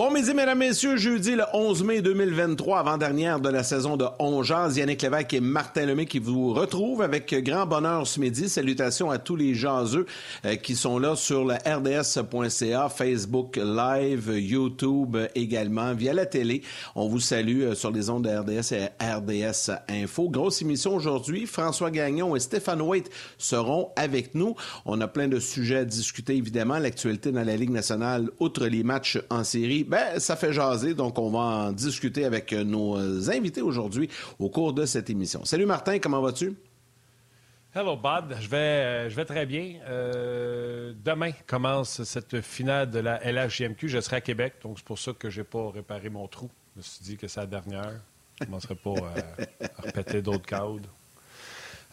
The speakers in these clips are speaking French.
Bon midi, mesdames, messieurs. Jeudi, le 11 mai 2023, avant-dernière de la saison de Ongeaz. Yannick Lévesque et Martin Lemay qui vous retrouvent avec grand bonheur ce midi. Salutations à tous les jaseux euh, qui sont là sur le rds.ca, Facebook Live, YouTube également, via la télé. On vous salue euh, sur les ondes de RDS et RDS Info. Grosse émission aujourd'hui. François Gagnon et Stéphane Waite seront avec nous. On a plein de sujets à discuter, évidemment. L'actualité dans la Ligue nationale, outre les matchs en série, ben, ça fait jaser, donc on va en discuter avec nos invités aujourd'hui au cours de cette émission. Salut Martin, comment vas-tu? Hello Bob, je vais, je vais très bien. Euh, demain commence cette finale de la LHJMQ. Je serai à Québec, donc c'est pour ça que je n'ai pas réparé mon trou. Je me suis dit que c'est la dernière. Je ne commencerai pas à répéter d'autres codes.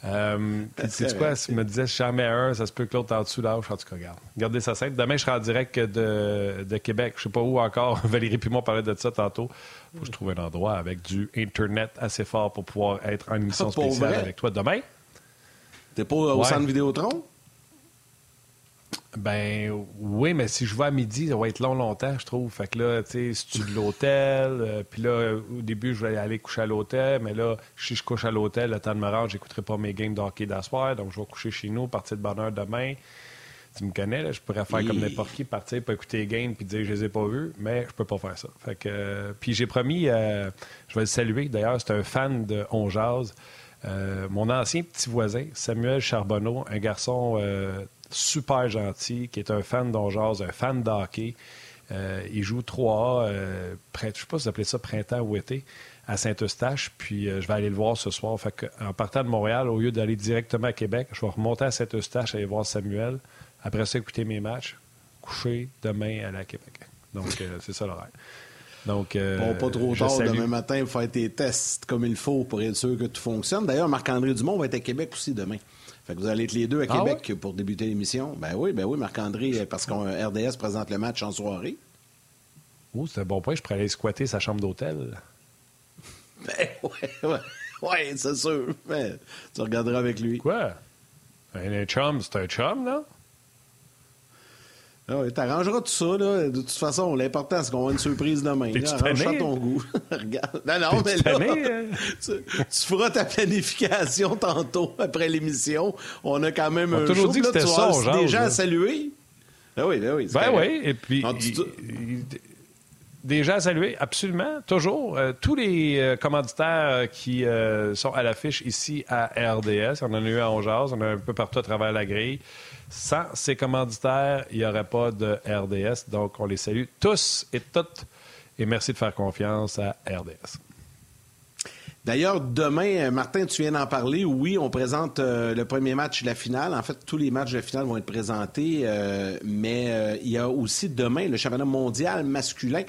Euh, tu sais quoi, si me disais jamais un, ça se peut que l'autre en dessous là, en tout cas, regarde. Gardez ça simple. Demain, je serai en direct de, de Québec. Je sais pas où encore. Valérie Pimon parlait de ça tantôt. Faut que je trouve un endroit avec du Internet assez fort pour pouvoir être en émission spéciale avec toi demain. T'es pas au centre Vidéotron? Ben oui, mais si je vais à midi, ça va être long, longtemps, je trouve. Fait que là, tu sais, si tu de l'hôtel, euh, puis là, au début, je vais aller coucher à l'hôtel, mais là, si je couche à l'hôtel, le temps de me rendre, j'écouterai pas mes games de hockey d'asseoir, donc je vais coucher chez nous, partir de bonne heure demain. Tu me connais, là, je pourrais faire comme n'importe qui, partir pour écouter les games puis dire je les ai pas vus, mais je peux pas faire ça. Fait que, euh, puis j'ai promis, euh, je vais le saluer, d'ailleurs, c'est un fan de On Jazz. mon ancien petit voisin, Samuel Charbonneau, un garçon super gentil, qui est un fan d'Onjaz, un fan de hockey. Euh, il joue 3A, euh, je ne sais pas si vous appelez ça printemps ou été, à Saint-Eustache. Puis euh, je vais aller le voir ce soir. Fait en partant de Montréal, au lieu d'aller directement à Québec, je vais remonter à Saint-Eustache, aller voir Samuel. Après ça, écouter mes matchs, coucher demain, aller à Québec. Donc, c'est ça l'horaire. Donc, bon, pas trop tard demain matin, faire tes tests comme il faut pour être sûr que tout fonctionne. D'ailleurs, Marc-André Dumont va être à Québec aussi demain. Fait que vous allez être les deux à ah Québec pour débuter l'émission. Ben oui, ben oui, Marc-André, parce qu'on RDS présente le match en soirée. Oh, c'est un bon point. Je pourrais aller squatter sa chambre d'hôtel. Ben ouais, ouais. Ouais, c'est sûr. Mais tu regarderas avec lui. Quoi? Un chum, c'est un chum, là? Ah oui, t'arrangeras tout ça, là. De toute façon, l'important, c'est qu'on a une surprise demain. Arrange à ton goût. Regarde. Non, non, mais là, hein? tu, feras ta planification tantôt, après l'émission. On a quand même On a toujours dit que c'était ça, genre. des gens à saluer. Ah oui, ben oui. Ben oui, et puis... des gens à saluer, absolument, toujours. Euh, tous les euh, commanditaires qui euh, sont à l'affiche ici à RDS, on en a eu à Ongeaz, on a un peu partout à travers la grille. Sans ces commanditaires, il n'y aurait pas de RDS. Donc, on les salue tous et toutes. Et merci de faire confiance à RDS. D'ailleurs, demain, euh, Martin, tu viens d'en parler. Oui, on présente euh, le premier match de la finale. En fait, tous les matchs de la finale vont être présentés, euh, mais il y a aussi demain le championnat mondial masculin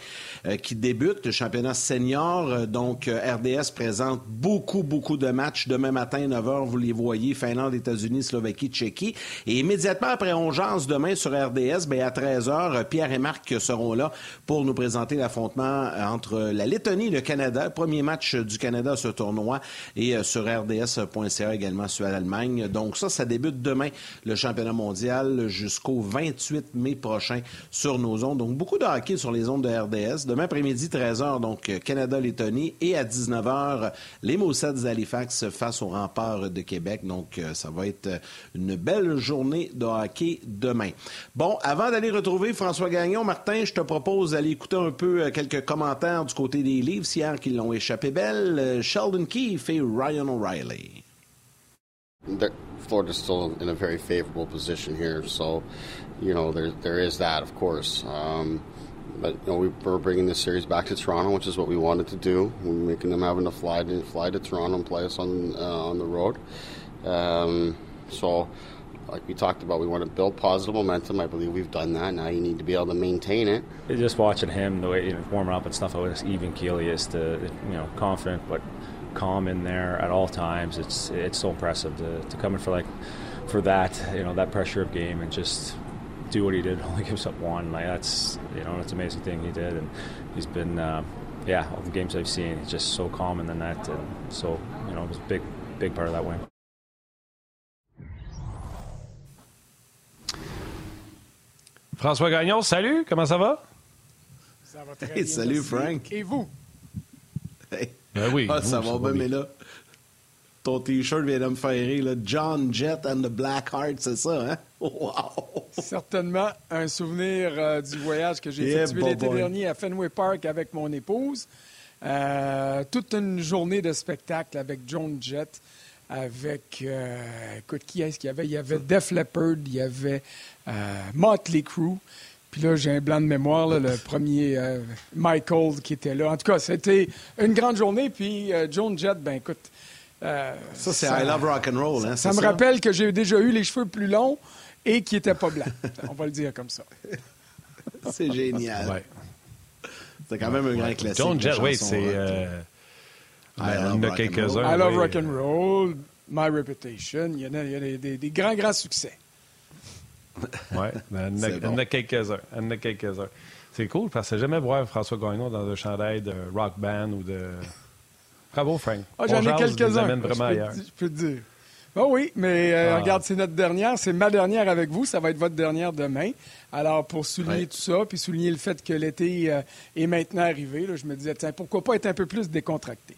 qui débute, le championnat senior. donc, RDS présente beaucoup, beaucoup de matchs. Demain matin, 9h, vous les voyez, Finlande, États-Unis, Slovaquie, Tchéquie. Et immédiatement après, on jase demain sur RDS. Bien, à 13h, Pierre et Marc seront là pour nous présenter l'affrontement entre la Lettonie et le Canada. Premier match du Canada tournoi et euh, sur rds.ca également sur l'Allemagne. Donc ça, ça débute demain, le championnat mondial, jusqu'au 28 mai prochain sur nos ondes. Donc beaucoup de hockey sur les ondes de RDS. Demain après-midi, 13h, donc Canada-Lettonie et à 19h, les Moussets d'Halifax face au rempart de Québec. Donc euh, ça va être une belle journée de hockey demain. Bon, avant d'aller retrouver François Gagnon, Martin, je te propose d'aller écouter un peu euh, quelques commentaires du côté des livres hier qui l'ont échappé belle. Sheldon Keefe et Ryan O'Reilly. Florida's still in a very favorable position here, so you know there there is that, of course. Um, but you know we, are bringing this series back to Toronto, which is what we wanted to do. We're making them having to fly to fly to Toronto and play us on uh, on the road. Um, so, like we talked about, we want to build positive momentum. I believe we've done that. Now you need to be able to maintain it. Just watching him, the way you know, warming up and stuff, how even keel he is, to you know, confident, but calm in there at all times. It's it's so impressive to, to come in for like for that you know that pressure of game and just do what he did. Only gives up one. Like that's you know that's an amazing thing he did, and he's been uh, yeah all the games I've seen. He's just so calm in the net, and so you know it was a big big part of that win. François Gagnon, salut, comment ça va? Ça va très Hey, bien. salut, merci. Frank. Et vous? Hey. Ben oui, Ah, vous, ça va bien, mais là, ton T-shirt vient de me faire rire. Là. John Jett and the Black Heart, c'est ça, hein? Wow! Certainement un souvenir euh, du voyage que j'ai Yeah, effectué bon l'été dernier à Fenway Park avec mon épouse. Euh, toute une journée de spectacle avec Joan Jett, avec, euh, écoute, qui est-ce qu'il y avait? Il y avait Def Leppard, il y avait euh, Motley Crue. Puis là, j'ai un blanc de mémoire, là, le premier euh, Michael qui était là. En tout cas, c'était une grande journée. Puis euh, Joan Jett, ben écoute, euh, Ça, c'est I Love Rock and Roll, hein? ça me rappelle que j'ai déjà eu les cheveux plus longs et qui n'étaient pas blancs. On va le dire comme ça. C'est génial. Ouais. C'est quand même un grand classique. John la Jett, oui, c'est. rock. euh, I ben, love il y en a rock and quelques-uns. roll. I love oui. rock and roll, My Reputation. Il y en a, il y a des, des- des grands, grands succès. Oui, il y en a- C'est il y en bon. a quelques-uns. En a quelques-uns. C'est cool parce que j'ai jamais voir François Gagnon dans un chandail de rock band ou de. Bravo, Frank. Ah, J'en ai quelques-uns. Je peux, te- je peux te dire. Ah oui, mais euh, Ah. regarde, c'est notre dernière. C'est ma dernière avec vous. Ça va être votre dernière demain. Alors, pour souligner Ouais. tout ça, puis souligner le fait que l'été euh, est maintenant arrivé, là, je me disais, tiens, pourquoi pas être un peu plus décontracté?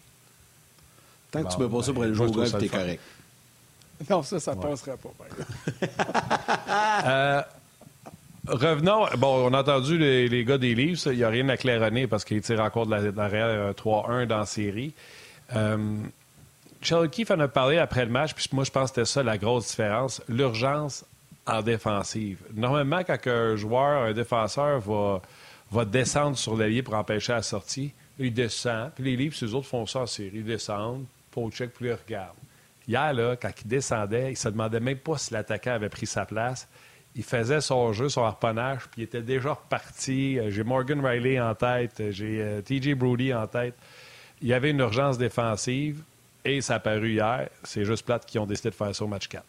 Tant que tu Bon, peux pas ça pour aller ben, jouer au golf, t'es correct. Non, ça, ça passerait pas. par exemple. Euh, revenons. Bon, on a entendu les, les gars des livres. Il n'y a rien à claironner parce qu'ils tirent encore de la- euh, 3-1 dans la série. Euh, Charles Keefe en a parlé après le match, puis moi, je pense que c'était ça la grosse différence. L'urgence en défensive. Normalement, quand un joueur, un défenseur va, va descendre sur l'allié pour empêcher la sortie, il descend. Puis les livres, ces autres font ça en série. Ils descendent, pour check, puis ils regardent. Hier, là, quand il descendait, il se demandait même pas si l'attaquant avait pris sa place. Il faisait son jeu, son harponnage, puis il était déjà reparti. Euh, J'ai Morgan Riley en tête, j'ai euh, TJ Brody en tête. Il y avait une urgence défensive et ça a paru hier. C'est juste plate qui ont décidé de faire ça au match 4.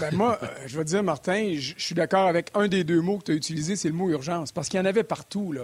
Ben moi, euh, je te dire, Martin, je je suis d'accord avec un des deux mots que tu as utilisé, c'est le mot urgence, parce qu'il y en avait partout.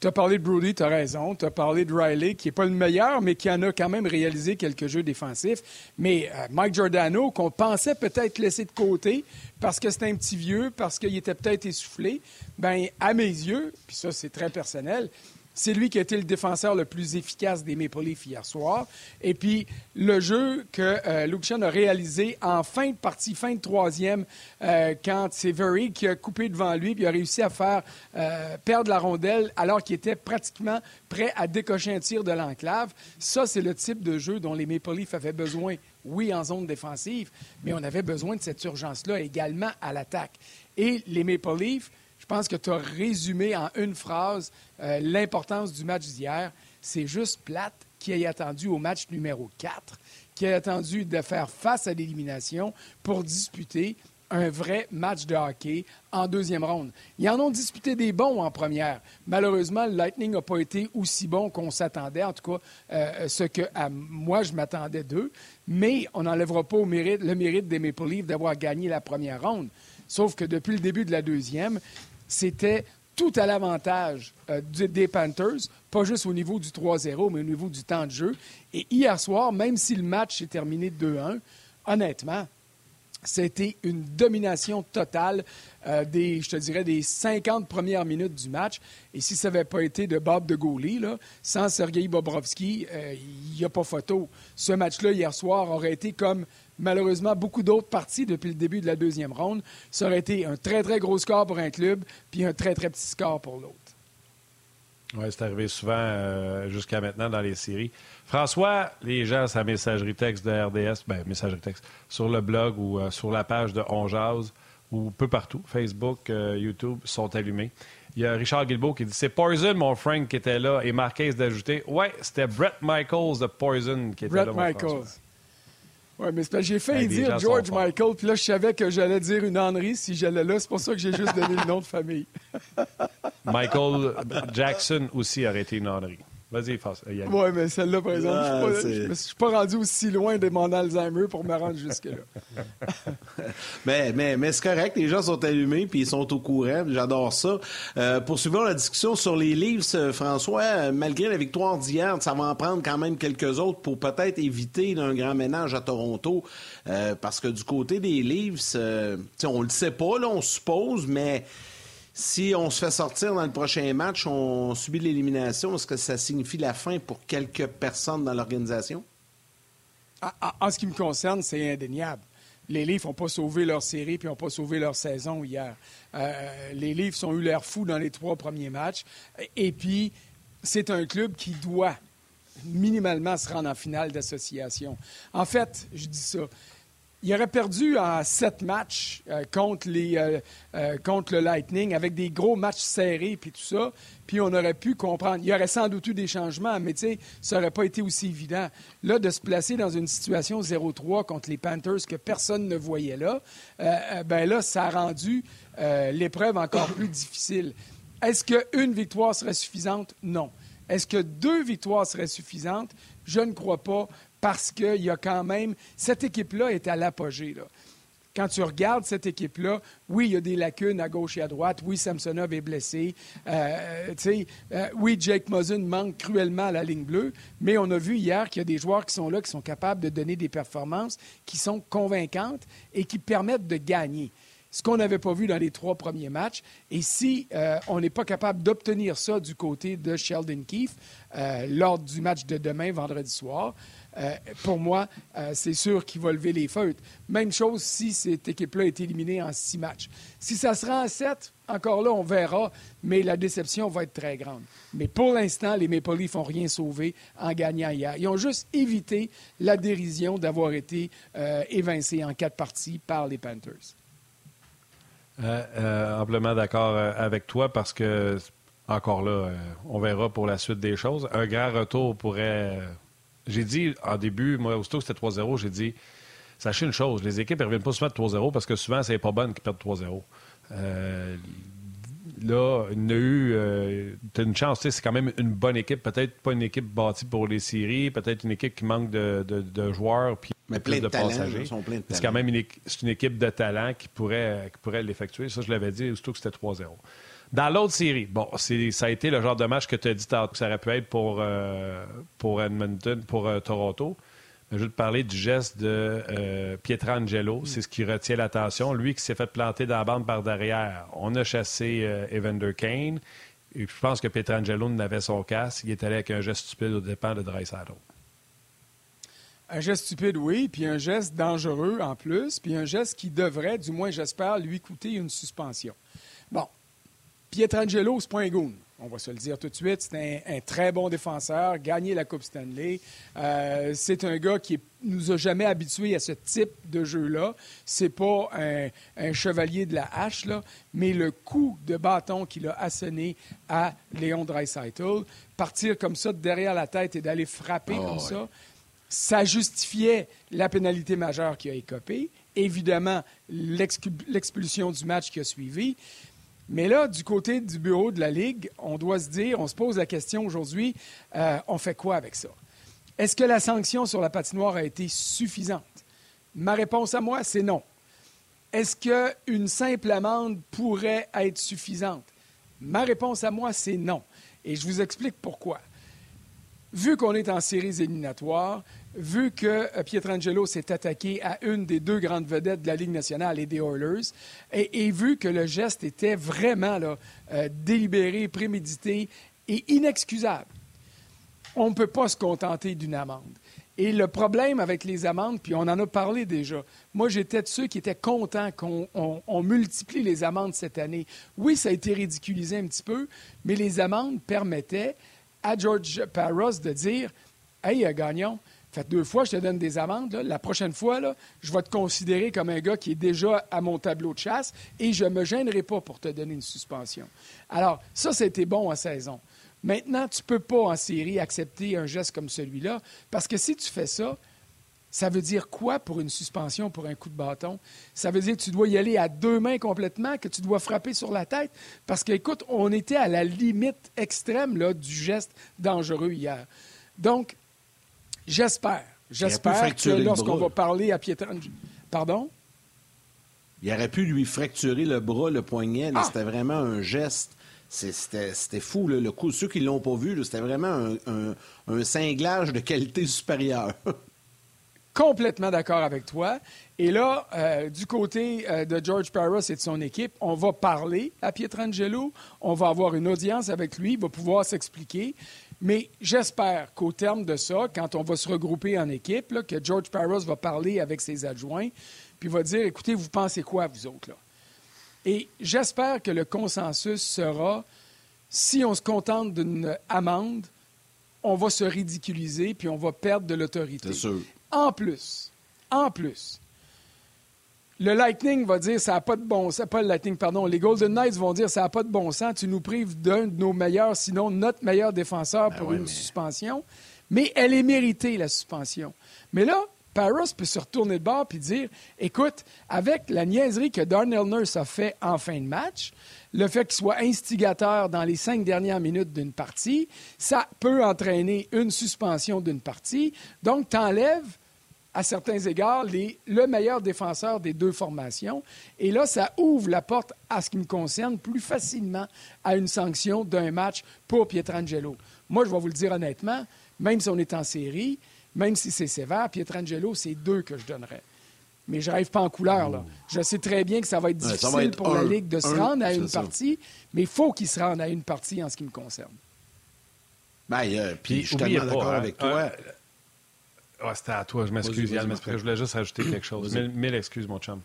Tu as parlé de Brody, tu as raison. Tu as parlé de Riley, qui n'est pas le meilleur, mais qui en a quand même réalisé quelques jeux défensifs. Mais euh, Mike Giordano, qu'on pensait peut-être laisser de côté, parce que c'était un petit vieux, parce qu'il était peut-être essoufflé, ben à mes yeux, puis ça c'est très personnel, c'est lui qui a été le défenseur le plus efficace des Maple Leafs hier soir. Et puis, le jeu que euh, Luke Chen a réalisé en fin de partie, fin de troisième, euh, quand c'est Very qui a coupé devant lui, puis a réussi à faire euh, perdre la rondelle alors qu'il était pratiquement prêt à décocher un tir de l'enclave. Ça, c'est le type de jeu dont les Maple Leafs avaient besoin, oui, en zone défensive, mais on avait besoin de cette urgence-là également à l'attaque. Et les Maple Leafs, pense que tu as résumé en une phrase euh, l'importance du match d'hier. C'est juste plate qui ait attendu au match numéro 4, qui ait attendu de faire face à l'élimination pour disputer un vrai match de hockey en deuxième ronde. Ils en ont disputé des bons en première. Malheureusement, le Lightning n'a pas été aussi bon qu'on s'attendait, en tout cas, euh, ce que à moi je m'attendais d'eux. Mais on n'enlèvera pas le mérite des Maple Leafs d'avoir gagné la première ronde. Sauf que depuis le début de la deuxième, c'était tout à l'avantage euh, des Panthers, pas juste au niveau du 3-0, mais au niveau du temps de jeu. Et hier soir, même si le match s'est terminé 2-1, honnêtement, c'était une domination totale euh, des, je te dirais, des 50 premières minutes du match. Et si ça n'avait pas été de Bob de Gaulle, là, sans Sergei Bobrovski, euh, il n'y a pas photo. Ce match-là, hier soir, aurait été comme malheureusement beaucoup d'autres parties depuis le début de la deuxième ronde. Ça aurait été un très, très gros score pour un club, puis un très, très petit score pour l'autre. Oui, c'est arrivé souvent euh, jusqu'à maintenant dans les séries. François, les gens, sa messagerie texte de RDS, ben, messagerie texte, sur le blog ou euh, sur la page de On Jase, ou peu partout, Facebook, euh, YouTube, sont allumés. Il y a Richard Guilbeault qui dit C'est Poison, mon Frank, qui était là, et Marquez d'ajouter Ouais, c'était Brett Michaels de Poison qui était Brett là. mon Michaels. François. Oui, mais c'est j'ai failli les dire George. Michael, puis là, je savais que j'allais dire une ânerie si j'allais là. C'est pour ça que j'ai juste donné le nom de famille. Michael Jackson aussi aurait été une honnerie. Vas-y, François. euh, Yannick. Oui, mais celle-là, par exemple, Ah, je ne me suis pas rendu aussi loin de mon Alzheimer pour me rendre jusque-là. Mais, mais, mais c'est correct, les gens sont allumés puis ils sont au courant. J'adore ça. Euh, poursuivons la discussion sur les euh, François. euh, malgré la victoire d'hier, ça va en prendre quand même quelques autres pour peut-être éviter un grand ménage à Toronto. Euh, parce que du côté des euh, sais, on le sait pas, là, on suppose, mais Si on se fait sortir dans le prochain match, on subit l'élimination, est-ce que ça signifie la fin pour quelques personnes dans l'organisation? En ce qui me concerne, c'est indéniable. Les Leafs n'ont pas sauvé leur série puis n'ont pas sauvé leur saison hier. Euh, les Leafs ont eu l'air fous dans les trois premiers matchs. Et puis, c'est un club qui doit minimalement se rendre en finale d'association. En fait, je dis ça. Il aurait perdu en sept matchs euh, euh, euh, contre le Lightning avec des gros matchs serrés puis tout ça. Puis on aurait pu comprendre. Il y aurait sans doute eu des changements, mais tu sais, ça n'aurait pas été aussi évident. Là, de se placer dans une situation 0-3 contre les Panthers que personne ne voyait là, ben là, ça a rendu l'épreuve encore plus difficile. Est-ce qu'une victoire serait suffisante? Non. Est-ce que deux victoires seraient suffisantes? Je ne crois pas parce qu'il y a quand même. Cette équipe-là est à l'apogée. Quand tu regardes cette équipe-là, oui, il y a des lacunes à gauche et à droite. Oui, Samsonov est blessé. Euh, euh, oui, Jake Muzzin manque cruellement à la ligne bleue. Mais on a vu hier qu'il y a des joueurs qui sont là, qui sont capables de donner des performances qui sont convaincantes et qui permettent de gagner ce qu'on n'avait pas vu dans les trois premiers matchs. Et si euh, on n'est pas capable d'obtenir ça du côté de Sheldon Keefe euh, lors du match de demain, vendredi soir, euh, pour moi, c'est sûr qu'il va lever les feutres. Même chose si cette équipe-là est éliminée en six matchs. Si ça sera en sept, encore là, on verra, mais la déception va être très grande. Mais pour l'instant, les Maple Leafs n'ont rien sauvé en gagnant hier. Ils ont juste évité la dérision d'avoir été évincés en quatre parties par les Panthers. Euh, euh, amplement d'accord euh, avec toi parce que, encore là, on verra pour la suite des choses. Un grand retour pourrait. J'ai dit en début, moi, aussitôt que c'était 3-0, j'ai dit sachez une chose, les équipes ne reviennent pas souvent de 3-0 parce que souvent, c'est pas bonne qui perdent 3-0 là, il a eu. Euh, tu as une chance, c'est quand même une bonne équipe. Peut-être pas une équipe bâtie pour les séries, peut-être une équipe qui manque de, joueurs puis Mais plein de, passagers. C'est quand même une, une, équipe de talent qui pourrait, qui pourrait l'effectuer. Ça, je l'avais dit, surtout que c'était 3-0. Dans l'autre série, bon, ça a été le genre de match que tu as dit que ça aurait pu être pour, euh, pour Edmonton, pour euh, Toronto. Je vais te parler du geste de euh, Pietrangelo. C'est ce qui retient l'attention. Lui qui s'est fait planter dans la bande par derrière. On a chassé Evander Kane. Et je pense que Pietrangelo n'avait son casque. Il est allé avec un geste stupide au dépend de Dreisaitl. Un geste stupide, oui, puis un geste dangereux en plus, puis un geste qui devrait, du moins j'espère, lui coûter une suspension. Bon, Pietrangelo, c'est pas un goon on va se le dire tout de suite, c'est un, très bon défenseur, gagné la Coupe Stanley. Euh, c'est un gars qui nous a jamais habitués à ce type de jeu-là. C'est pas un, chevalier de la hache, là, mais le coup de bâton qu'il a asséné à Léon Dreisaitl, partir comme ça derrière la tête et d'aller frapper ah, comme ça, ça justifiait la pénalité majeure qui a écopé. Évidemment, l'expulsion du match qui a suivi. Mais là, du côté du bureau de la Ligue, on doit se dire, on se pose la question aujourd'hui, euh, on fait quoi avec ça? Est-ce que la sanction sur la patinoire a été suffisante? Ma réponse à moi, c'est non. Est-ce qu'une simple amende pourrait être suffisante? Ma réponse à moi, c'est non. Et je vous explique pourquoi. Vu qu'on est en séries éliminatoires, vu que euh, Pietrangelo s'est attaqué à une des deux grandes vedettes de la Ligue nationale et des Oilers, et, vu que le geste était vraiment euh, délibéré, prémédité et inexcusable, on ne peut pas se contenter d'une amende. Et le problème avec les amendes, puis on en a parlé déjà, moi j'étais de ceux qui étaient contents qu'on multiplie les amendes cette année. Oui, ça a été ridiculisé un petit peu, mais les amendes permettaient à George Parros de dire Hey, euh, Gagnon, fait deux fois, je te donne des amendes. La prochaine fois, je vais te considérer comme un gars qui est déjà à mon tableau de chasse et je ne me gênerai pas pour te donner une suspension. Alors, ça, c'était bon en saison. Maintenant, tu ne peux pas en série accepter un geste comme celui-là parce que si tu fais ça, ça veut dire quoi pour une suspension, pour un coup de bâton? Ça veut dire que tu dois y aller à deux mains complètement, que tu dois frapper sur la tête? Parce qu'écoute, on était à la limite extrême là, du geste dangereux hier. Donc, J'espère. J'espère que lorsqu'on va parler à Pietrangelo... Pardon? Il aurait pu lui fracturer le bras, le poignet. Ah! C'était vraiment un geste. C'était fou, le coup. Ceux qui ne l'ont pas vu, c'était vraiment un, cinglage de qualité supérieure. complètement d'accord avec toi. Et là, euh, du côté euh, de George Parros et de son équipe, on va parler à Pietrangelo, on va avoir une audience avec lui, il va pouvoir s'expliquer. Mais j'espère qu'au terme de ça, quand on va se regrouper en équipe, que George Parros va parler avec ses adjoints, puis va dire, écoutez, vous pensez quoi, vous autres? Là? Et j'espère que le consensus sera, si on se contente d'une amende, on va se ridiculiser, puis on va perdre de l'autorité. En plus, en plus, le Lightning va dire ça n'a pas de bon sens. Pas le Lightning, pardon. Les Golden Knights vont dire ça n'a pas de bon sens. Tu nous prives d'un de nos meilleurs, sinon notre meilleur défenseur ben pour une suspension. Mais elle est méritée, la suspension. Mais là, Paris peut se retourner de bord et dire écoute, avec la niaiserie que Darnell Nurse a fait en fin de match, le fait qu'il soit instigateur dans les cinq dernières minutes d'une partie, ça peut entraîner une suspension d'une partie. Donc, tu enlèves à certains égards, le meilleur défenseur des deux formations. Et là, ça ouvre la porte, à ce qui me concerne, plus facilement à une sanction d'un match pour Pietrangelo. Moi, je vais vous le dire honnêtement, même si on est en série, même si c'est sévère, Pietrangelo, c'est deux que je donnerais. Mais je rêve pas en couleur. Là. Je sais très bien que ça va être difficile pour la Ligue de se rendre à une partie, mais il faut qu'il se rende à une partie en ce qui me concerne. Ben, euh, puis je suis tellement d'accord avec toi. Ah, c'était à toi, je m'excuse, Yann, mais je voulais juste ajouter quelque chose. Mille, excuses, mon chum.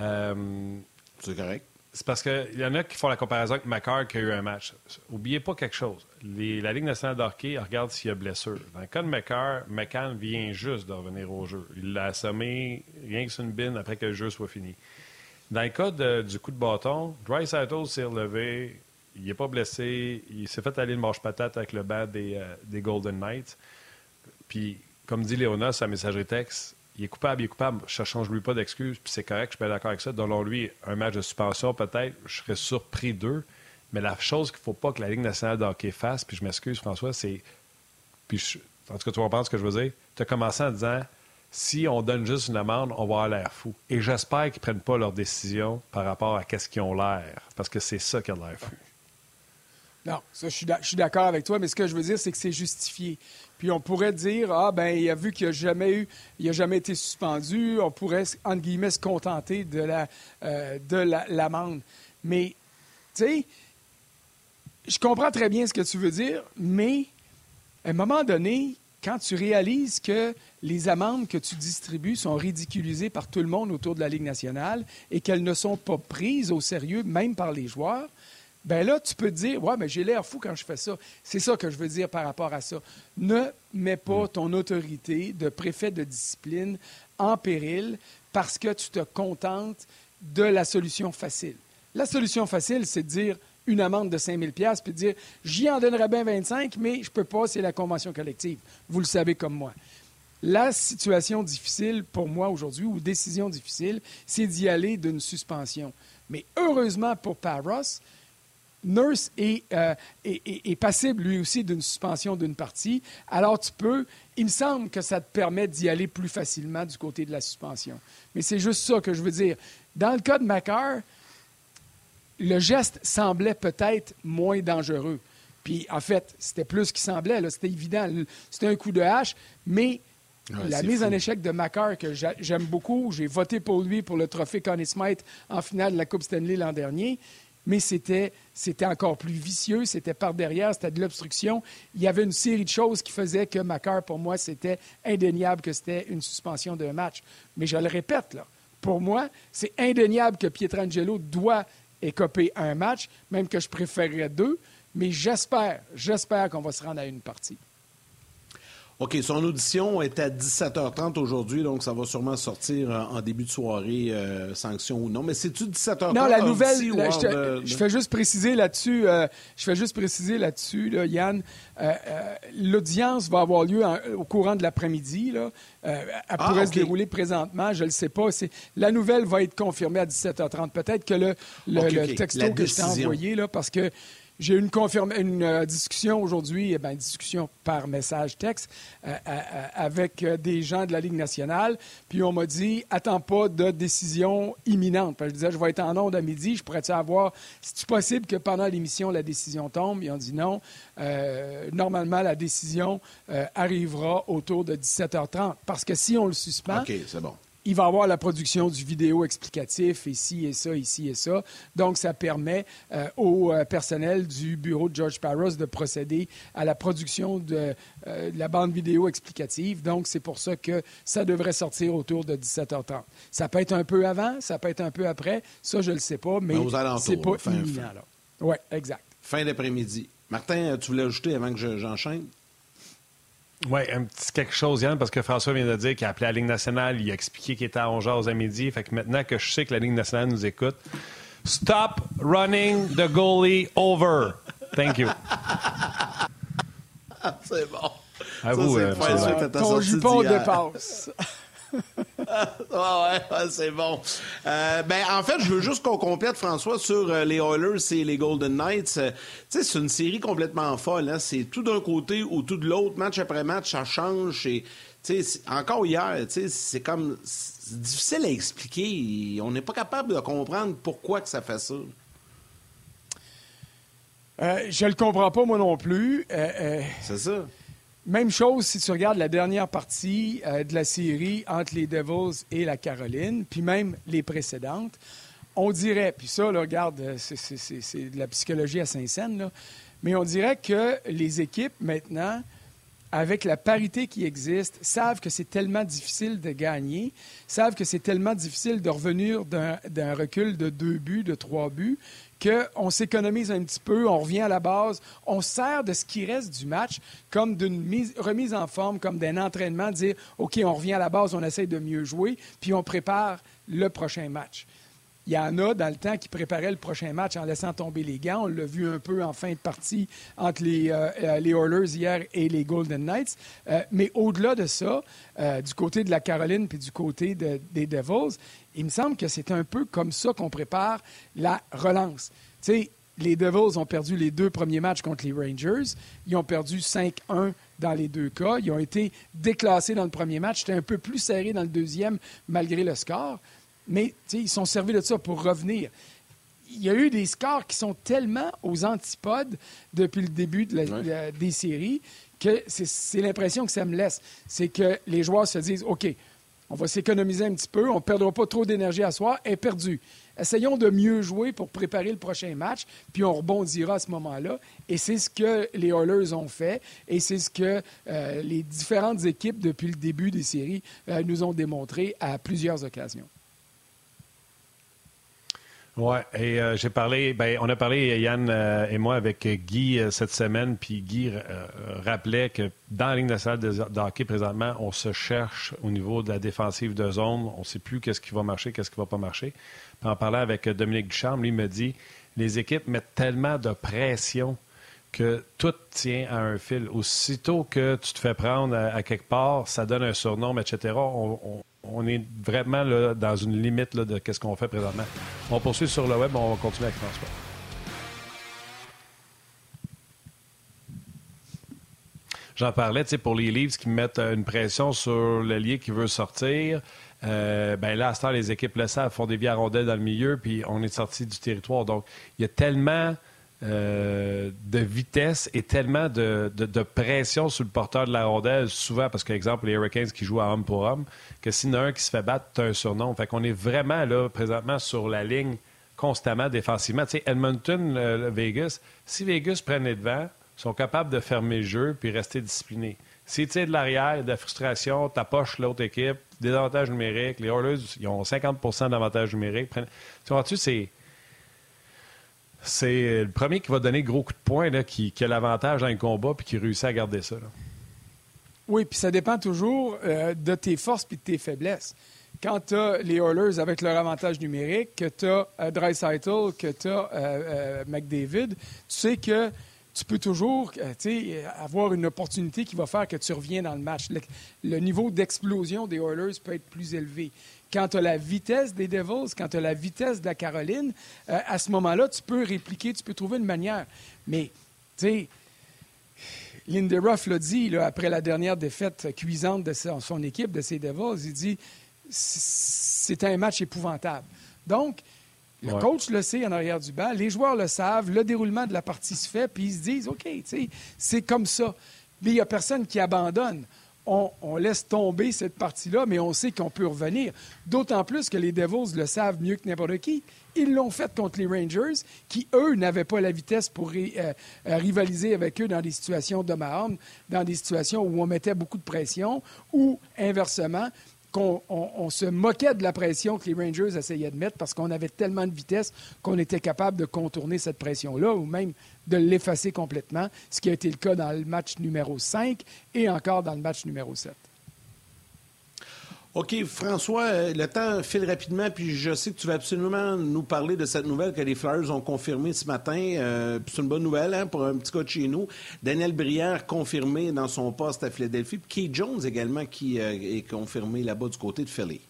Euh, c'est correct. C'est parce qu'il y en a qui font la comparaison avec McCarr qui a eu un match. Oubliez pas quelque chose. la Ligue nationale d'hockey regarde s'il y a blessure. Dans le cas de McCarr, McCann vient juste de revenir au jeu. Il l'a assommé rien que sur une bine après que le jeu soit fini. Dans le cas du coup de bâton, Dry s'est relevé, il n'est pas blessé, il s'est fait aller le marche-patate avec le bas des, euh, des Golden Knights. Puis comme dit Léona, sa messagerie texte, il est coupable, il est coupable, je ne change-lui pas d'excuses, puis c'est correct, je suis d'accord avec ça. Donnons-lui un match de suspension, peut-être, je serais surpris d'eux. Mais la chose qu'il ne faut pas que la Ligue nationale de hockey fasse, puis je m'excuse, François, c'est. Puis en tout cas, tu comprends ce que je veux dire. Tu as commencé en disant si on donne juste une amende, on va avoir l'air fou. Et j'espère qu'ils ne prennent pas leur décision par rapport à ce qu'ils ont l'air, parce que c'est ça qui a l'air fou. Non, ça, je suis d'accord avec toi, mais ce que je veux dire, c'est que c'est justifié. Puis on pourrait dire, ah, ben, il a vu qu'il n'a jamais eu, il a jamais été suspendu, on pourrait, entre guillemets, se contenter de la, euh, de l'amende. mais, tu sais, je comprends très bien ce que tu veux dire, mais à un moment donné, quand tu réalises que les amendes que tu distribues sont ridiculisées par tout le monde autour de la Ligue nationale et qu'elles ne sont pas prises au sérieux, même par les joueurs, ben là, tu peux te dire, ouais, mais j'ai l'air fou quand je fais ça. C'est ça que je veux dire par rapport à ça. Ne mets pas mm. ton autorité de préfet de discipline en péril parce que tu te contentes de la solution facile. La solution facile, c'est de dire une amende de 5 000 puis de dire, j'y en donnerais bien 25, mais je ne peux pas, c'est la convention collective. Vous le savez comme moi. La situation difficile pour moi aujourd'hui, ou décision difficile, c'est d'y aller d'une suspension. Mais heureusement pour Paros, Nurse euh, est, passible lui aussi d'une suspension d'une partie. Alors tu peux, il me semble que ça te permet d'y aller plus facilement du côté de la suspension. Mais c'est juste ça que je veux dire. Dans le cas de Macar, le geste semblait peut-être moins dangereux. Puis en fait, c'était plus ce qui semblait, c'était évident. C'était un coup de hache, mais la mise en échec de Macar, que j'aime beaucoup, j'ai voté pour lui pour le trophée Connie Smythe en finale de la Coupe Stanley l'an dernier mais c'était, c'était encore plus vicieux, c'était par derrière, c'était de l'obstruction. Il y avait une série de choses qui faisaient que Macar, pour moi, c'était indéniable que c'était une suspension d'un match. Mais je le répète, là, pour moi, c'est indéniable que Pietrangelo doit écoper un match, même que je préférerais deux, mais j'espère, j'espère qu'on va se rendre à une partie. OK, son audition est à 17h30 aujourd'hui, donc ça va sûrement sortir en début de soirée, euh, sanction ou non. Mais c'est-tu 17h30? Non, la nouvelle, je, fais juste préciser là-dessus, euh, je fais juste préciser là-dessus, là, Yann, euh, l'audience va avoir lieu au courant de l'après-midi. elle ah, pourrait se dérouler présentement, je ne le sais pas. La nouvelle va être confirmée à 17h30. Peut-être que le, le, texto que je t'ai envoyé, là, parce que j'ai eu une, une euh, discussion aujourd'hui, eh ben, discussion par message texte, euh, euh, avec des gens de la Ligue nationale. Puis on m'a dit, attends pas de décision imminente. je disais, je vais être en onde à midi, je pourrais-tu avoir, c'est possible que pendant l'émission, la décision tombe? Ils ont dit non. normalement, la décision arrivera autour de 17h30. Parce que si on le suspend, OK, c'est bon il va y avoir la production du vidéo explicatif, ici et ça, ici et ça. Donc, ça permet euh, au euh, personnel du bureau de George Paros de procéder à la production de, euh, la bande vidéo explicative. Donc, c'est pour ça que ça devrait sortir autour de 17h30. Ça peut être un peu avant, ça peut être un peu après. Ça, je ne le sais pas, mais, c'est pas imminent. Oui, exact. Fin d'après-midi. Martin, tu voulais ajouter avant que j'enchaîne? Oui, un petit quelque chose, Yann, parce que François vient de dire qu'il a appelé la Ligue nationale, il a expliqué qu'il était à 11 à midi. Fait que maintenant que je sais que la Ligue nationale nous écoute, stop running the goalie over. Thank you. c'est bon. À vous, euh, Ton jupon dépasse. ah ouais, c'est bon. Euh, ben, en fait, je veux juste qu'on complète, François, sur euh, les Oilers et les Golden Knights. Euh, sais, c'est une série complètement folle. Hein? C'est tout d'un côté ou tout de l'autre, match après match, ça change. Et, encore hier, c'est comme c'est difficile à expliquer. On n'est pas capable de comprendre pourquoi que ça fait ça. je le comprends pas, moi non plus. c'est ça. Même chose si tu regardes la dernière partie euh, de la série entre les Devils et la Caroline, puis même les précédentes. On dirait, puis ça, regarde, euh, c'est de la psychologie à Saint-Saëns, mais on dirait que les équipes, maintenant, avec la parité qui existe, savent que c'est tellement difficile de gagner, savent que c'est tellement difficile de revenir d'un recul de deux buts, de trois buts, qu'on s'économise un petit peu, on revient à la base, on sert de ce qui reste du match comme d'une remise en forme, comme d'un entraînement, dire OK, on revient à la base, on essaie de mieux jouer, puis on prépare le prochain match. Il y en a dans le temps qui préparaient le prochain match en laissant tomber les gants. On l'a vu un peu en fin de partie entre les, euh, euh, les Oilers hier et les Golden Knights. Euh, mais au-delà de ça, du côté de la Caroline puis du côté des Devils, il me semble que c'est un peu comme ça qu'on prépare la relance. Tu sais, les Devils ont perdu les deux premiers matchs contre les Rangers. Ils ont perdu 5-1 dans les deux cas. Ils ont été déclassés dans le premier match. C'était un peu plus serré dans le deuxième, malgré le score. Mais ils sont servis de ça pour revenir. Il y a eu des scores qui sont tellement aux antipodes depuis le début des séries que c'est l'impression que ça me laisse. C'est que les joueurs se disent OK, on va s'économiser un petit peu, on ne perdra pas trop d'énergie à soi, est perdu. Essayons de mieux jouer pour préparer le prochain match, puis on rebondira à ce moment-là. Et c'est ce que les Oilers ont fait, et c'est ce que euh, les différentes équipes depuis le début des séries euh, nous ont démontré à plusieurs occasions. Oui, et euh, j'ai parlé, ben, on a parlé, Yann euh, et moi, avec Guy euh, cette semaine, puis Guy rappelait que dans la ligne nationale de, hockey, présentement, on se cherche au niveau de la défensive de zone. On ne sait plus qu'est-ce qui va marcher, qu'est-ce qui ne va pas marcher. Puis en parlant avec Dominique Ducharme, lui me dit les équipes mettent tellement de pression que tout tient à un fil. Aussitôt que tu te fais prendre à, quelque part, ça donne un surnom, etc. on, est vraiment là, dans une limite de ce qu'on fait présentement. On poursuit sur le web, on va continuer avec François. J'en parlais, pour les livres qui mettent une pression sur lien qui veut sortir. Euh, ben là, à ce temps, les équipes le savent, font des à rondelles dans le milieu, puis on est sorti du territoire. Donc, il y a tellement euh, de vitesse et tellement de, pression sur le porteur de la rondelle, souvent parce qu'exemple, les Hurricanes qui jouent à homme pour homme, que s'il y en a un qui se fait battre, tu un surnom. Fait qu'on est vraiment là, présentement, sur la ligne constamment défensivement. Tu sais, Edmonton, Vegas, si Vegas prennent les devants, sont capables de fermer le jeu puis rester disciplinés. Si tu de l'arrière, de la frustration, poche l'autre équipe, des avantages numériques, les Oilers, ils ont 50% d'avantages numériques. Tu vois-tu, c'est c'est le premier qui va donner gros coup de poing, là, qui, a l'avantage dans le combat puis qui réussit à garder ça. Oui, puis ça dépend toujours euh, de tes forces puis de tes faiblesses. Quand tu as les Oilers avec leur avantage numérique, que tu as euh, Dreisaitl, que tu as euh, McDavid, tu sais que tu peux toujours euh, avoir une opportunité qui va faire que tu reviens dans le match. Le, niveau d'explosion des Oilers peut être plus élevé. Quand tu as la vitesse des Devils, quand tu as la vitesse de la Caroline, euh, à ce moment-là, tu peux répliquer, tu peux trouver une manière. Mais, tu sais, Lindy Ruff l'a dit après la dernière défaite cuisante de son, équipe, de ses Devils, il dit c'est un match épouvantable. Donc, le coach le sait en arrière du banc, les joueurs le savent, le déroulement de la partie se fait, puis ils se disent OK, c'est comme ça. Mais il n'y a personne qui abandonne. On, laisse tomber cette partie-là, mais on sait qu'on peut revenir. D'autant plus que les Devils le savent mieux que n'importe qui. Ils l'ont fait contre les Rangers, qui, eux, n'avaient pas la vitesse pour euh, euh, rivaliser avec eux dans des situations de marne, dans des situations où on mettait beaucoup de pression, ou inversement, qu'on se moquait de la pression que les Rangers essayaient de mettre parce qu'on avait tellement de vitesse qu'on était capable de contourner cette pression-là ou même de l'effacer complètement, ce qui a été le cas dans le match numéro 5 et encore dans le match numéro 7. OK, François, euh, le temps file rapidement, puis je sais que tu vas absolument nous parler de cette nouvelle que les Flyers ont confirmée ce matin. Euh, c'est une bonne nouvelle hein, pour un petit cas chez nous. Daniel Brière confirmé dans son poste à Philadelphie, puis Keith Jones également qui euh, est confirmé là-bas du côté de Philly.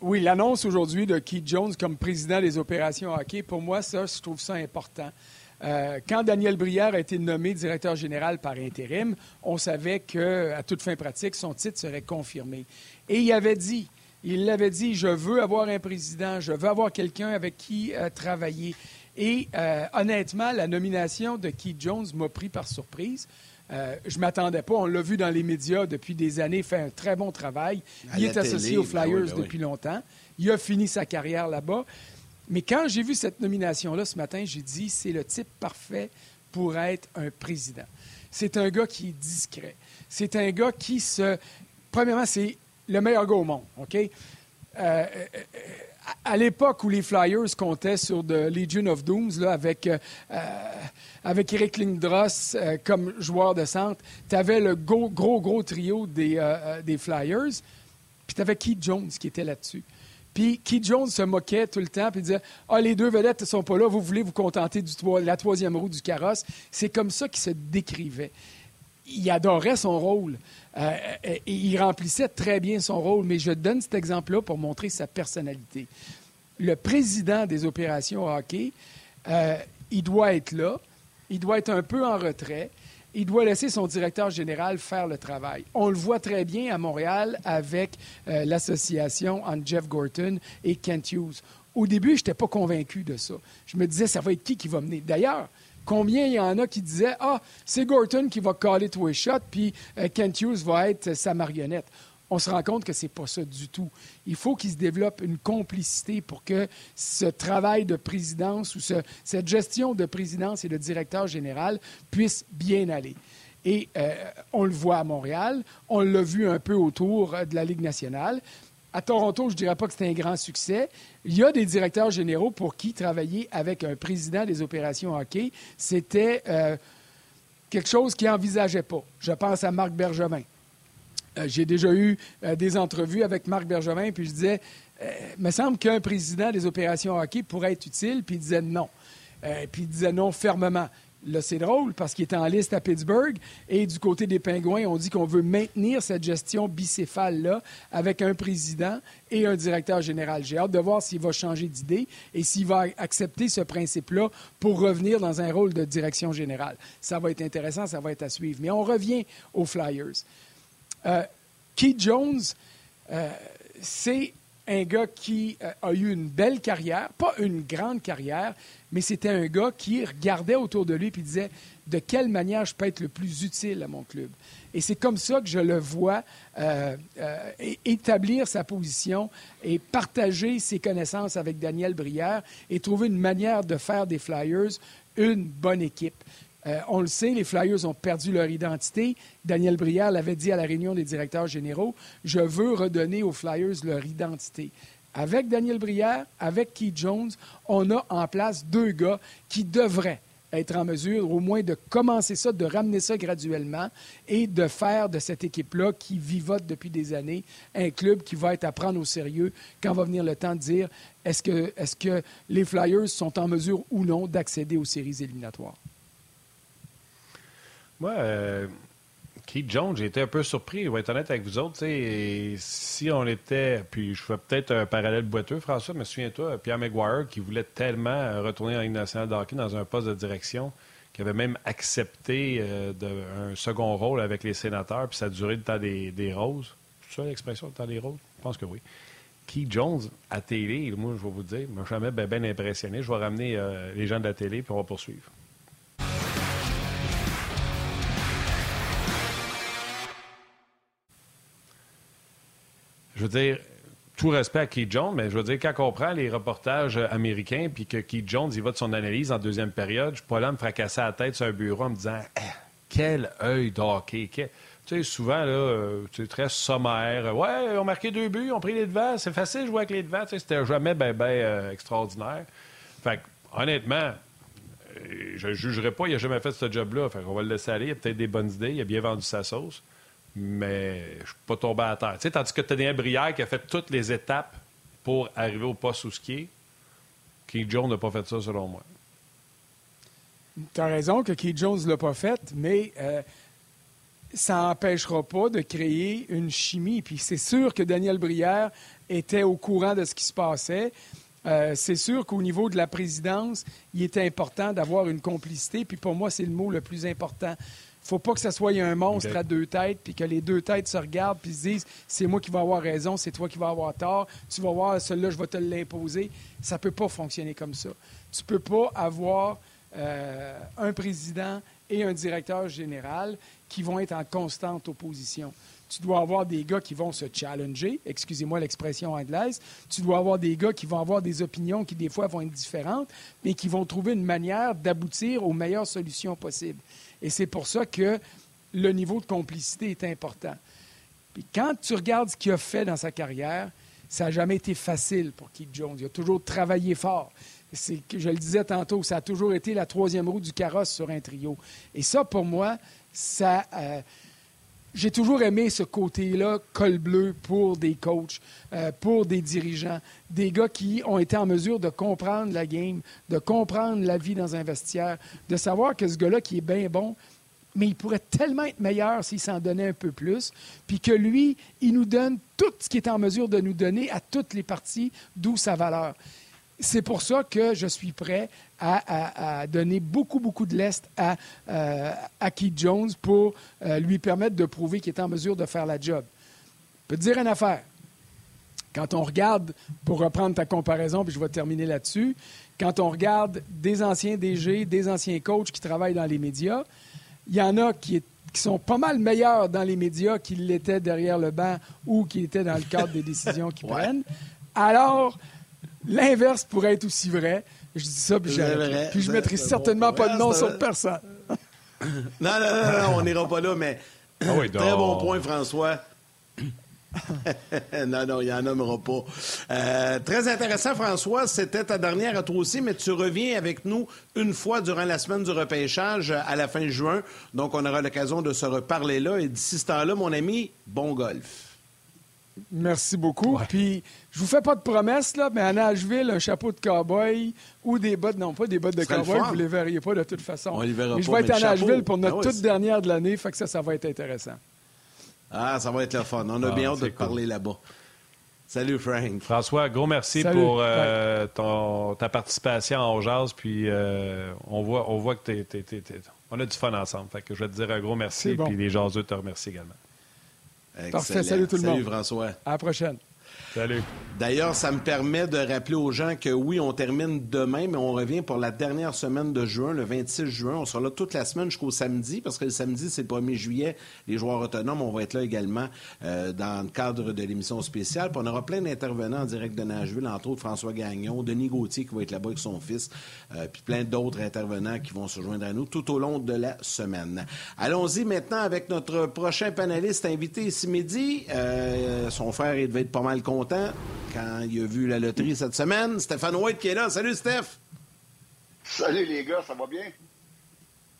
oui, l'annonce aujourd'hui de Keith Jones comme président des opérations hockey, pour moi, ça, je trouve ça important. Euh, quand Daniel Brière a été nommé directeur général par intérim, on savait qu'à toute fin pratique, son titre serait confirmé. Et il avait dit, il l'avait dit, je veux avoir un président, je veux avoir quelqu'un avec qui euh, travailler. Et euh, honnêtement, la nomination de Keith Jones m'a pris par surprise. je ne m'attendais pas. On l'a vu dans les médias depuis des années, fait un très bon travail. il est associé aux Flyers depuis longtemps. Il a fini sa carrière là-bas. Mais quand j'ai vu cette nomination-là ce matin, j'ai dit c'est le type parfait pour être un président. C'est un gars qui est discret. C'est un gars qui se. Premièrement, c'est le meilleur gars au monde, OK? Euh, euh, à l'époque où les Flyers comptaient sur The Legion of Dooms, là, avec, euh, avec Eric Lindros comme joueur de centre, tu avais le gros, gros, gros trio des, des Flyers, puis tu avais Keith Jones qui était là-dessus. Puis Keith Jones se moquait tout le temps, puis disait Ah, les deux vedettes ne sont pas là, vous voulez vous contenter de la troisième roue du carrosse. C'est comme ça qu'il se décrivait. Il adorait son rôle. Euh, et il remplissait très bien son rôle, mais je donne cet exemple-là pour montrer sa personnalité. Le président des opérations hockey, euh, il doit être là, il doit être un peu en retrait, il doit laisser son directeur général faire le travail. On le voit très bien à Montréal avec euh, l'association entre Jeff Gorton et Kent Hughes. Au début, je n'étais pas convaincu de ça. Je me disais, ça va être qui qui va mener? D'ailleurs, combien il y en a qui disaient, ah, c'est Gorton qui va caler tous les shots, puis euh, Kent Hughes va être sa marionnette on se rend compte que ce n'est pas ça du tout. Il faut qu'il se développe une complicité pour que ce travail de présidence ou cette gestion de présidence et de directeur général puisse bien aller. Et euh, on le voit à Montréal, on l'a vu un peu autour de la Ligue nationale. À Toronto, je ne dirais pas que c'était un grand succès. Il y a des directeurs généraux pour qui travailler avec un président des opérations hockey, c'était euh, quelque chose qu'ils n'envisageaient pas. Je pense à Marc Bergevin. Euh, j'ai déjà eu euh, des entrevues avec Marc Bergevin, puis je disais, il euh, me semble qu'un président des opérations hockey pourrait être utile, puis il disait non. puis il disait non fermement. Là, c'est drôle parce qu'il était en liste à Pittsburgh et du côté des Pingouins, on dit qu'on veut maintenir cette gestion bicéphale-là avec un président et un directeur général. J'ai hâte de voir s'il va changer d'idée et s'il va accepter ce principe-là pour revenir dans un rôle de direction générale. Ça va être intéressant, ça va être à suivre. Mais on revient aux Flyers. Euh, Keith Jones, euh, c'est un gars qui euh, a eu une belle carrière, pas une grande carrière, mais c'était un gars qui regardait autour de lui et disait de quelle manière je peux être le plus utile à mon club? Et c'est comme ça que je le vois établir sa position et partager ses connaissances avec Daniel Brière et trouver une manière de faire des Flyers une bonne équipe. Euh, on le sait, les Flyers ont perdu leur identité. Daniel Brière l'avait dit à la réunion des directeurs généraux, je veux redonner aux Flyers leur identité. Avec Daniel Brière, avec Keith Jones, on a en place deux gars qui devraient être en mesure au moins de commencer ça, de ramener ça graduellement et de faire de cette équipe-là qui vivote depuis des années un club qui va être à prendre au sérieux quand va venir le temps de dire est-ce que, les Flyers sont en mesure ou non d'accéder aux séries éliminatoires? Moi, euh, Keith Jones, j'ai été un peu surpris, je vais être honnête avec vous autres. Si on était, puis je fais peut-être un parallèle boiteux, François, mais souviens-toi, Pierre McGuire qui voulait tellement retourner en Ligue nationale de hockey dans un poste de direction, qui avait même accepté euh, un second rôle avec les sénateurs, puis ça a duré le temps des, roses. C'est ça l'expression, le temps des roses? Je pense que oui. Keith Jones, à télé, moi, je vais vous dire, m'a jamais bien impressionné. Je vais ramener euh, les gens de la télé, puis on va poursuivre. Je veux dire, tout respect à Keith Jones, mais je veux dire, quand on prend les reportages américains puis que Keith Jones il va de son analyse en deuxième période, je suis pas là à me fracasser la tête sur un bureau en me disant eh, quel œil d'hockey! Tu sais, souvent, là, c'est très sommaire. Ouais, ils ont marqué deux buts, ils ont pris les devants, c'est facile de jouer avec les devants. Tu sais, c'était jamais ben, ben euh, extraordinaire. Fait que, honnêtement, euh, je ne jugerai pas, il n'a jamais fait ce job-là. Fait qu'on va le laisser aller. Il a peut-être des bonnes idées, il a bien vendu sa sauce mais je ne suis pas tombé à terre. Tandis que Daniel Brière qui a fait toutes les étapes pour arriver au poste où skier, Keith Jones n'a pas fait ça, selon moi. Tu as raison que Keith Jones ne l'a pas fait, mais euh, ça n'empêchera pas de créer une chimie. Puis c'est sûr que Daniel Brière était au courant de ce qui se passait. Euh, c'est sûr qu'au niveau de la présidence, il était important d'avoir une complicité. Puis pour moi, c'est le mot le plus important faut pas que ce soit un monstre à deux têtes, puis que les deux têtes se regardent, puis se disent c'est moi qui vais avoir raison, c'est toi qui vas avoir tort, tu vas voir, celui-là, je vais te l'imposer. Ça peut pas fonctionner comme ça. Tu peux pas avoir euh, un président et un directeur général qui vont être en constante opposition. Tu dois avoir des gars qui vont se challenger, excusez-moi l'expression anglaise. Tu dois avoir des gars qui vont avoir des opinions qui, des fois, vont être différentes, mais qui vont trouver une manière d'aboutir aux meilleures solutions possibles. Et c'est pour ça que le niveau de complicité est important. Puis quand tu regardes ce qu'il a fait dans sa carrière, ça n'a jamais été facile pour Keith Jones. Il a toujours travaillé fort. C'est, je le disais tantôt, ça a toujours été la troisième roue du carrosse sur un trio. Et ça, pour moi, ça, euh, j'ai toujours aimé ce côté-là, col bleu, pour des coachs, euh, pour des dirigeants, des gars qui ont été en mesure de comprendre la game, de comprendre la vie dans un vestiaire, de savoir que ce gars-là qui est bien bon, mais il pourrait tellement être meilleur s'il s'en donnait un peu plus, puis que lui, il nous donne tout ce qu'il est en mesure de nous donner à toutes les parties, d'où sa valeur. C'est pour ça que je suis prêt à, donner beaucoup, beaucoup de l'Est à, euh, à Keith Jones pour euh, lui permettre de prouver qu'il est en mesure de faire la job. Je peux te dire une affaire. Quand on regarde, pour reprendre ta comparaison, puis je vais terminer là-dessus, quand on regarde des anciens DG, des anciens coachs qui travaillent dans les médias, il y en a qui, qui sont pas mal meilleurs dans les médias qu'ils l'étaient derrière le banc ou qui étaient dans le cadre des décisions qu'ils prennent. Alors, l'inverse pourrait être aussi vrai. Je dis ça, puis, puis je ne mettrai certainement pas de nom sur personne. non, non, non, non, on n'ira pas là, mais ah très bon point, François. non, non, il n'y en nommera pas. Euh, très intéressant, François. C'était ta dernière à toi aussi, mais tu reviens avec nous une fois durant la semaine du repêchage à la fin juin. Donc, on aura l'occasion de se reparler là. Et d'ici ce temps-là, mon ami, bon golf. Merci beaucoup. Puis, je vous fais pas de promesses, là, mais à Nashville, un chapeau de cowboy ou des bottes, non pas des bottes de cowboy, vous les verriez pas de toute façon. On les verra mais je vais être à Nashville pour notre ah toute dernière de l'année, fait que ça, ça va être intéressant. Ah, ça va être le fun. On a ah, bien hâte de te parler là-bas. Salut, Frank. François, gros merci pour euh, ton, ta participation en Jazz. Puis euh, on, voit, on voit que t'es, on a du fun ensemble. Fait que je vais te dire un gros merci. Puis les Jazzeux te remercient également. Parfait. Salut tout le monde. Salut, François. À la prochaine. D'ailleurs, ça me permet de rappeler aux gens que oui, on termine demain, mais on revient pour la dernière semaine de juin, le 26 juin. On sera là toute la semaine jusqu'au samedi, parce que le samedi, c'est le 1er juillet. Les joueurs autonomes, on va être là également euh, dans le cadre de l'émission spéciale. On aura plein d'intervenants en direct de Nashville, entre autres François Gagnon, Denis Gauthier qui va être là-bas avec son fils, euh, puis plein d'autres intervenants qui vont se joindre à nous tout au long de la semaine. Allons-y maintenant avec notre prochain panéliste invité ici midi. Euh, son frère, il devait être pas mal content quand il a vu la loterie cette semaine. Stéphane White qui est là. Salut, Steph. Salut, les gars. Ça va bien?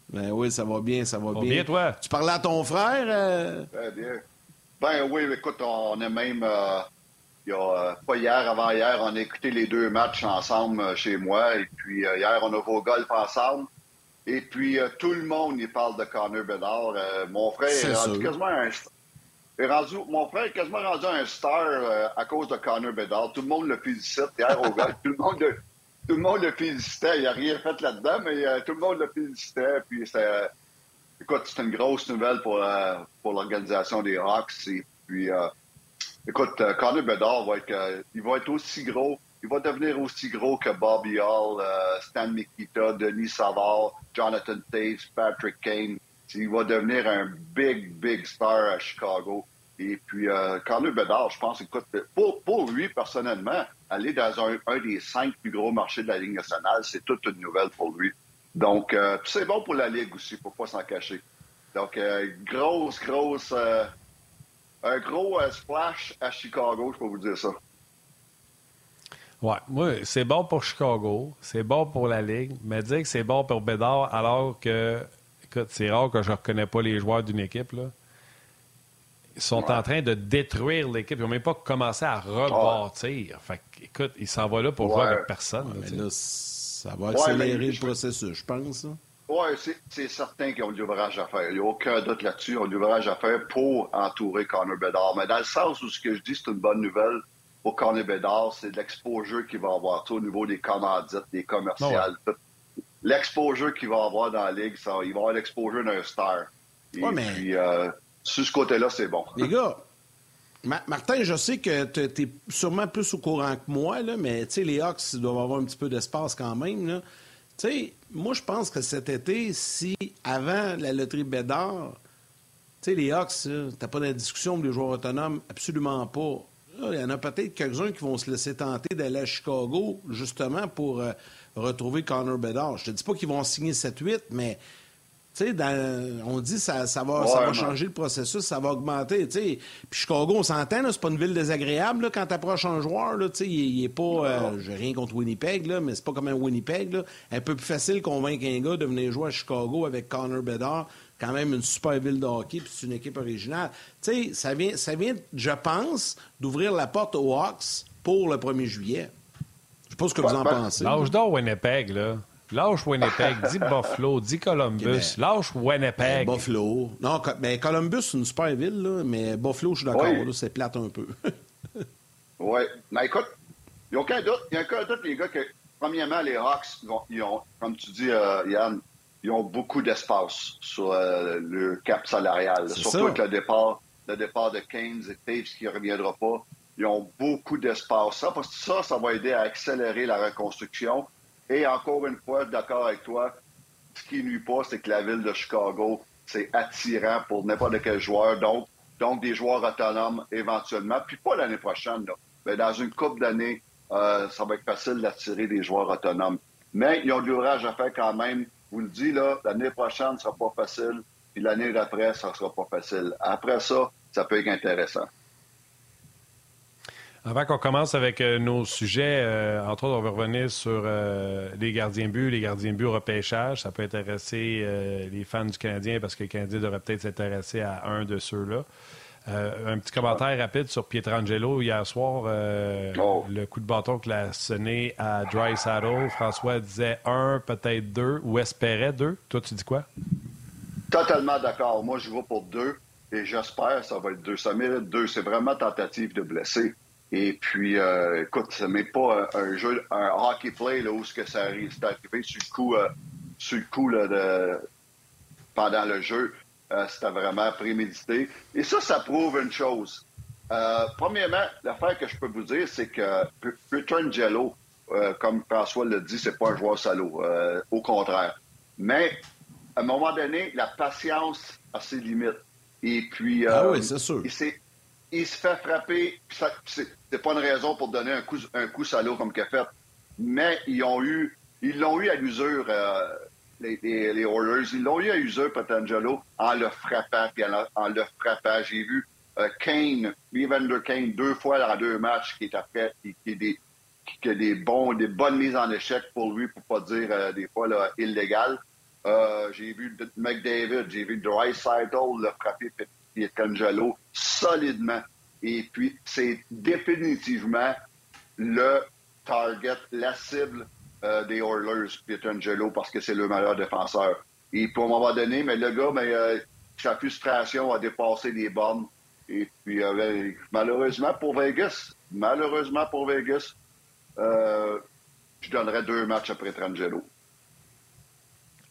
Ben oui, ça va bien, ça va, bien. bien. toi? Tu parlais à ton frère? Euh? Ben bien. Ben oui, écoute, on est même... Euh, il y a, euh, pas hier, avant-hier, on a écouté les deux matchs ensemble chez moi. Et puis hier, on a vu au golf ensemble. Et puis, euh, tout le monde y parle de Connor Bedard. Euh, mon frère est, rendu quasiment un, est mon frère est quasiment rendu un star euh, à cause de Connor Bedard. Tout le monde le gars. Tout le monde le, tout le monde le félicitait. Il n'a rien fait là-dedans, mais tout le monde le félicitait. Puis c'est, écoute, c'est une grosse nouvelle pour, pour l'organisation des Hawks. Et puis, écoute, Connor Bedard va être, il va être aussi gros il va devenir aussi gros que Bobby Hall, euh, Stan Mikita, Denis Savard, Jonathan Taves, Patrick Kane. Il va devenir un big, big star à Chicago. Et puis, euh, Carlo Bedard, je pense, écoute, pour, lui, personnellement, aller dans un, un, des cinq plus gros marchés de la Ligue nationale, c'est toute une nouvelle pour lui. Donc, euh, c'est bon pour la Ligue aussi, pour pas s'en cacher. Donc, euh, grosse, grosse, euh, un gros splash à Chicago, je peux vous dire ça. Ouais, moi, c'est bon pour Chicago, c'est bon pour la Ligue, mais dire que c'est bon pour Bédard alors que, écoute, c'est rare que je ne reconnais pas les joueurs d'une équipe, là. Ils sont en train de détruire l'équipe. Ils n'ont même pas commencé à rebâtir. Fait écoute, ils s'en vont là pour jouer avec personne. ça va accélérer le processus, je pense. Oui, c'est certain qu'ils ont de l'ouvrage à faire. Il n'y a aucun doute là-dessus. Ils ont de l'ouvrage à faire pour entourer Connor Bedard. Mais dans le sens où ce que je dis, c'est une bonne nouvelle au Cornet Bédard, c'est l'exposure qu'il va avoir au niveau des commandites, des commerciales. Oh l'exposure qu'il va avoir dans la ligue, ça, il va avoir l'exposure d'un star. Et puis, euh, sur ce côté-là, c'est bon. Les gars, Martin, je sais que tu es sûrement plus au courant que moi, là, mais les Hawks doivent avoir un petit peu d'espace quand même. moi, je pense que cet été, si avant la loterie Bédard, les Hawks, t'as pas de discussion pour les joueurs autonomes, absolument pas il y en a peut-être quelques-uns qui vont se laisser tenter d'aller à Chicago, justement, pour euh, retrouver Connor Bedard. Je te dis pas qu'ils vont signer 7-8, mais on dit que ça, ça, va, ça va changer le processus, ça va augmenter. Puis Chicago, on s'entend, c'est pas une ville désagréable là, quand tu approches un joueur. Là, il, est pas. Euh, j'ai rien contre Winnipeg, là, mais c'est pas comme un Winnipeg. Là. Un peu plus facile de convaincre un gars de venir jouer à Chicago avec Connor Bedard quand même une super ville de hockey, puis c'est une équipe originale. Tu sais, ça vient, ça vient, je pense, d'ouvrir la porte aux Hawks pour le 1er juillet. Pas ce que vous en pensez. Lâche donc Winnipeg, là. Lâche Winnipeg, dis Buffalo, dis Columbus. Lâche Winnipeg. Ben, Buffalo. Non, mais ben, Columbus, c'est une super ville, là, mais Buffalo, je suis d'accord, là, c'est plate un peu. oui. Mais écoute, il n'y a aucun doute, il a aucun doute, les gars, que, premièrement, les Hawks, ils ont, comme tu dis, euh, Yann, ils ont beaucoup d'espace sur euh, le cap salarial. Surtout avec le départ, le départ de Keynes et Taves qui ne reviendra pas. Ils ont beaucoup d'espace. Ça, parce que ça, ça va aider à accélérer la reconstruction. Et encore une fois, d'accord avec toi, ce qui nuit pas, c'est que la ville de Chicago, c'est attirant pour n'importe quel joueur. Donc, donc, des joueurs autonomes éventuellement. Puis pas l'année prochaine, Mais dans une couple d'années, euh, ça va être facile d'attirer des joueurs autonomes. Mais ils ont du l'ouvrage à faire quand même vous le dis, là, l'année prochaine, ne sera pas facile, puis l'année d'après, ça ne sera pas facile. Après ça, ça peut être intéressant. Avant qu'on commence avec euh, nos sujets, euh, entre autres, on va revenir sur euh, les gardiens buts, les gardiens buts repêchage. Ça peut intéresser les fans du Canadien parce que le Canadien devrait peut-être s'intéresser à un de ceux-là. Un petit commentaire rapide sur Pietrangelo hier soir. Oh. Le coup de bâton qu'il a sonné à Dry Saddle. François disait un, peut-être deux, ou espérait deux. Toi, tu dis quoi? Totalement d'accord. Moi, je vais pour deux et j'espère que ça va être deux. Ça mérite deux. C'est vraiment tentative de blesser. Et puis, euh, écoute, ce n'est pas un, jeu, un hockey play là, où ce que ça arrive, c'est arrivé sur le coup, sur le coup de, pendant le jeu. Euh, c'était vraiment prémédité. Et ça, ça prouve une chose. Euh, premièrement, l'affaire que je peux vous dire, c'est que Pietrangelo, euh, comme François l'a dit, c'est pas un joueur salaud. Euh, au contraire. Mais, à un moment donné, la patience a ses limites. Et puis, ah oui, c'est sûr. Il, se fait frapper. C'est pas une raison pour donner un coup, un coup salaud comme qu'il a fait. Mais ils ont eu, ils l'ont eu à l'usure les, les, Oilers. Ils l'ont eu à user, Patangelo, en le frappant, puis en, le frappant. J'ai vu euh, Kane, Evander Kane, deux fois dans deux matchs, qui est après, qui, qui, des, qui a des, bons, des bonnes mises en échec pour lui, pour pas dire euh, des fois là, illégal. Euh, j'ai vu McDavid, j'ai vu Dreisaitl le frapper Patangelo solidement. Et puis, c'est définitivement le target, la cible euh, des Oilers, Pietrangelo, parce que c'est le meilleur défenseur. Et pour un moment donné, mais le gars, mais, euh, sa frustration a dépassé les bornes. Et puis, euh, ben, malheureusement pour Vegas, malheureusement pour Vegas, je donnerais deux matchs après Trangelo.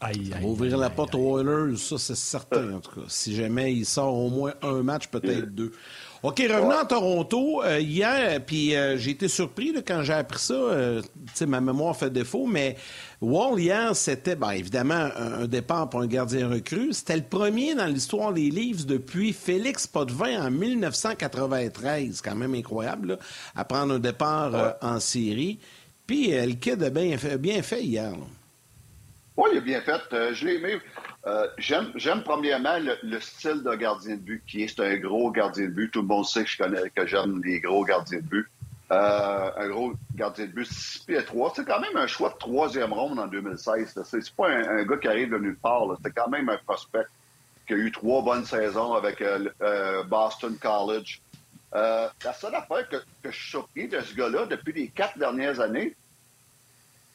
Aïe, aïe, ouvrir la porte aux Oilers, ça c'est certain en tout cas. Si jamais il sort au moins un match, peut-être deux. OK, revenons à Toronto. Euh, hier, puis euh, j'ai été surpris quand j'ai appris ça. Euh, tu sais, ma mémoire fait défaut, mais Wall, hier, c'était, ben, évidemment, un, départ pour un gardien recru. C'était le premier dans l'histoire des livres depuis Félix Potvin en 1993. Quand même incroyable, à prendre un départ en série. Puis le kid a bien fait, bien fait hier. Oui, il a bien fait. je l'ai aimé. Euh, j'aime premièrement le, style de gardien de but qui est. C'est un gros gardien de but. Tout le monde sait que je connais que j'aime les gros gardiens de but. Euh, un gros gardien de but, 6 pieds 3. C'est quand même un choix de troisième ronde en 2016. C'est pas un, gars qui arrive de nulle part. C'est quand même un prospect qui a eu trois bonnes saisons avec euh, Boston College. la seule affaire que, que je suis surpris de ce gars-là depuis les quatre dernières années,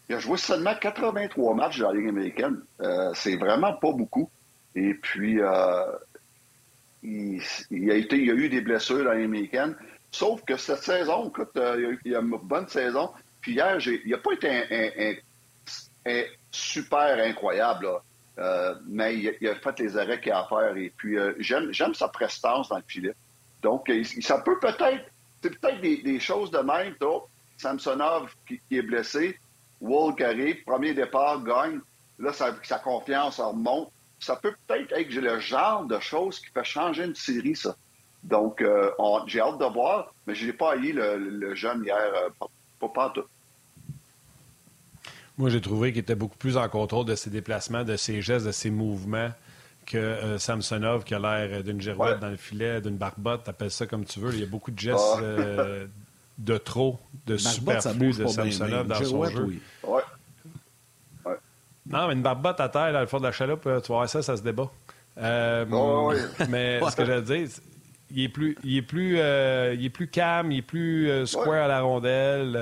il a joué seulement 83 matchs dans la Ligue américaine. Euh, c'est vraiment pas beaucoup. Et puis, euh, il, a eu des blessures dans la Ligue américaine. Sauf que cette saison, écoute, euh, il, a, a une bonne saison. Puis hier, il n'a pas été super incroyable, mais il, a fait les arrêts qu'il a à faire. Et puis, j'aime sa prestance dans le filet. Donc, ça peut peut-être, c'est peut-être des, choses de même. Samsonov qui est blessé, Wall qui premier départ, gagne. Là, sa confiance remonte. Ça peut peut-être être le genre de choses qui fait changer une série, ça. Donc, euh, j'ai hâte de voir, mais je n'ai pas haï le, jeune hier, euh, pas, pas, tout. Moi, j'ai trouvé qu'il était beaucoup plus en contrôle de ses déplacements, de ses gestes, de ses mouvements que euh, Samsonov, qui a l'air d'une girouette dans le filet, d'une barbotte, appelle ça comme tu veux. Il y a beaucoup de gestes ah. de trop, de superflu de Samsonov dans son jeu. Ouais. Non, mais une barbotte à terre, dans le fond de la chaloupe, euh, tu vois ça, ça se débat. Euh, mais ce que je veux dire, il est plus, il est plus, euh, il est plus calme, il est plus square à la rondelle.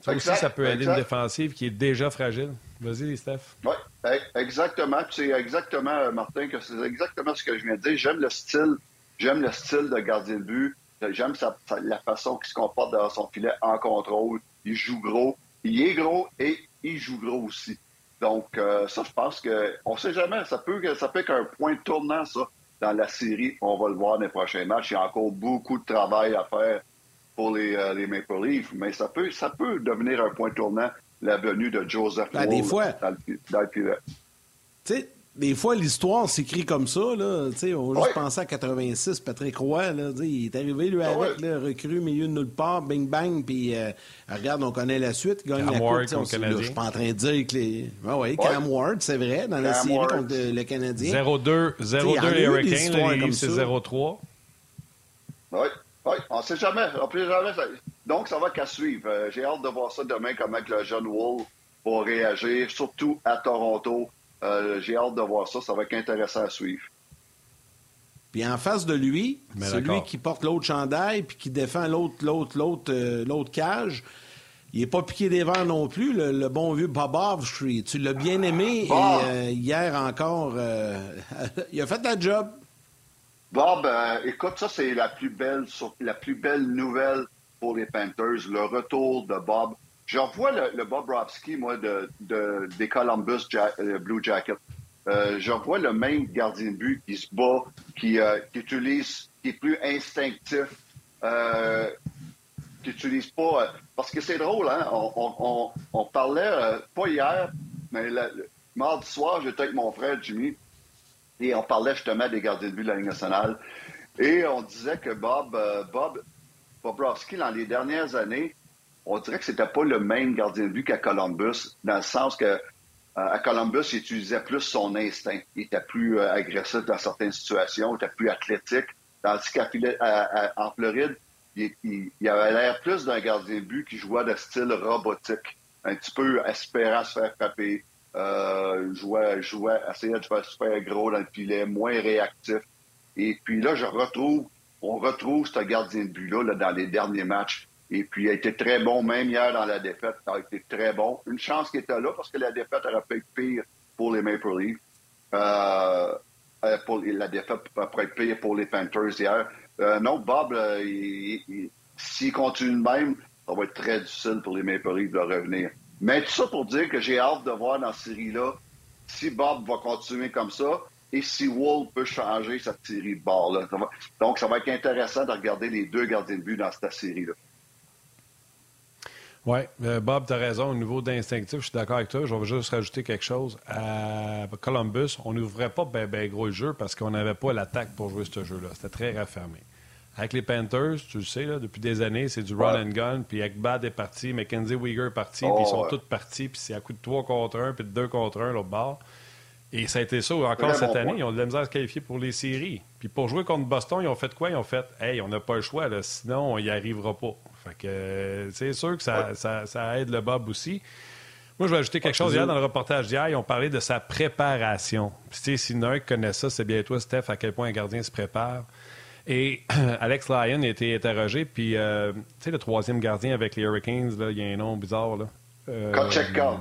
ça aussi, ça peut aider une défensive qui est déjà fragile. Vas-y, Steph. Oui, exactement. C'est exactement, Martin, que c'est exactement ce que je viens de dire. J'aime le style, j'aime le style de gardien de but. J'aime la façon qu'il se comporte dans son filet en contrôle. Il joue gros. Il est gros et il joue gros aussi. Donc, euh, ça, je pense qu'on ne sait jamais. Ça peut, ça peut être un point tournant, ça, dans la série. On va le voir dans les prochains matchs. Il y a encore beaucoup de travail à faire pour les, euh, les Maple Leafs, mais ça peut, ça peut devenir un point tournant, la venue de Joseph ben, des fois, dans le, dans le Tu sais, des fois, l'histoire s'écrit comme ça. Là. On va juste penser à 86, Patrick Roy. Là, il est arrivé, lui, ah avec, le recrue, milieu de nulle part, bing bang, puis euh, regarde, on connaît la suite, il gagne Cam la Ward coupe. Je suis pas en train de dire que les... Ah, ouais, Cam Ward, c'est vrai, dans la série contre le Canadien. 0-2, 0-2 les Hurricanes, c'est 0-3. Oui, oui, on ne sait jamais. On sait jamais. Donc, ça va qu'à suivre. Euh, j'ai hâte de voir ça demain, comment le jeune Wolf va réagir, surtout à Toronto. Euh, j'ai hâte de voir ça. Ça va être intéressant à suivre. Puis en face de lui, celui qui porte l'autre chandail puis qui défend l'autre, l'autre, l'autre, euh, l'autre cage, il n'est pas piqué des verres non plus, le, bon vieux Bobov. Tu l'as bien aimé et euh, hier encore, il a fait la job. Bob, écoute, ça c'est la plus belle, la plus belle nouvelle pour les Panthers, le retour de Bob. Je revois le, Bob Robski, moi, de, des Columbus euh, Blue Jackets. Euh, je revois le même gardien de but qui se bat, qui, euh, utilise, qui est plus instinctif, qui utilise pas. parce que c'est drôle, hein? On, on, parlait, pas hier, mais le, mardi soir, j'étais avec mon frère Jimmy et on parlait justement des gardiens de but de la Ligue nationale. Et on disait que Bob, Bob Bobrovski, dans les dernières années, on dirait que c'était pas le même gardien de but qu'à Columbus, dans le sens que euh, à Columbus, il utilisait plus son instinct. Il était plus euh, agressif dans certaines situations, il était plus athlétique. Tandis qu'en Floride, il, il, avait l'air plus d'un gardien de but qui jouait de style robotique, un petit peu espérant se faire frapper, euh, jouait, jouait, essayait de faire super gros dans le filet, moins réactif. Et puis là, je retrouve, on retrouve ce gardien de but-là là, dans les derniers matchs Et puis, il a été très bon, même hier dans la défaite, il a été très bon. Une chance qu'il était là parce que la défaite aurait pu être pire pour les Maple Leafs. Euh, euh la défaite pourrait être pire pour les Panthers hier. Euh, non, Bob, s'il continue de même, ça va être très difficile pour les Maple Leafs de revenir. Mais tout ça pour dire que j'ai hâte de voir dans cette série-là si Bob va continuer comme ça et si Wolf peut changer cette série de bord-là. Donc, ça va être intéressant de regarder les deux gardiens de but dans cette série-là. Oui, euh, Bob, tu as raison. Au niveau d'instinctif, je suis d'accord avec toi. Je vais juste rajouter quelque chose. À Columbus, on n'ouvrait pas bien ben gros le jeu parce qu'on n'avait pas l'attaque pour jouer ce jeu-là. C'était très raffermé. Avec les Panthers, tu le sais, là, depuis des années, c'est du run and gun. Puis Ekbad est parti, Mackenzie Weegar est parti, puis ils sont oh, tous partis, puis c'est à coup de 3 contre 1, puis de 2 contre 1 l'autre bord. Et ça a été ça encore cette année. Ils ont de la misère à se qualifier pour les séries. Puis pour jouer contre Boston, ils ont fait quoi? Ils ont fait Hey, on n'a pas le choix, là, sinon on n'y arrivera pas. Fait que c'est sûr que ça, ça, aide le Bob aussi. Moi, je vais ajouter quelque chose. Hier, dans le reportage d'hier, ils ont parlé de sa préparation. Puis, si qui connaît ça, c'est bien toi, Steph, à quel point un gardien se prépare. Et Alex Lyon a été interrogé, puis, euh, tu sais, le troisième gardien avec les Hurricanes, là, il y a un nom bizarre, là. Euh. Kochekov.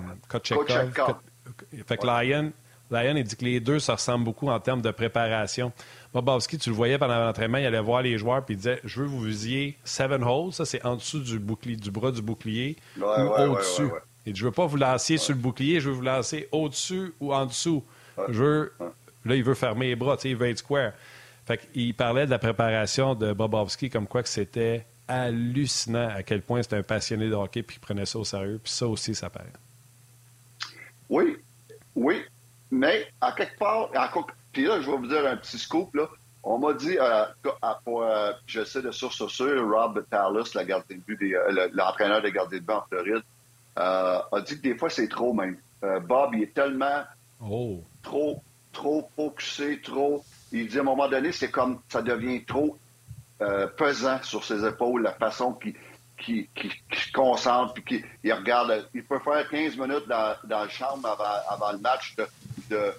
Fait que Lyon, Lyon, il dit que les deux se ressemblent beaucoup en termes de préparation. Bobovski, tu le voyais pendant l'entraînement, il allait voir les joueurs puis il disait Je veux vous visier seven holes, ça c'est en dessous du, bouclier, du bras du bouclier ou au-dessus. Et je veux pas vous lancer sur le bouclier, je veux vous lancer au-dessus ou en dessous. Je veux, là, il veut fermer les bras, il veut être square. Fait il parlait de la préparation de Bobovski comme quoi que c'était hallucinant à quel point c'était un passionné de hockey puis il prenait ça au sérieux. Puis ça aussi, ça paraît. Oui, oui. Mais à quelque part, puis là, je vais vous dire un petit scoop. Là. On m'a dit, euh, pour, euh, je sais de source sûre, Rob la gardien de but euh, l'entraîneur des gardiens de but en Floride, euh, a dit que des fois, c'est trop même. Bob, il est tellement oh. trop, trop focusé, trop. Il dit à un moment donné, c'est comme ça devient trop pesant sur ses épaules, la façon qu'il qui, qui, se concentre, puis qui regarde. Il peut faire 15 minutes dans, dans le chambre avant, avant le match de, de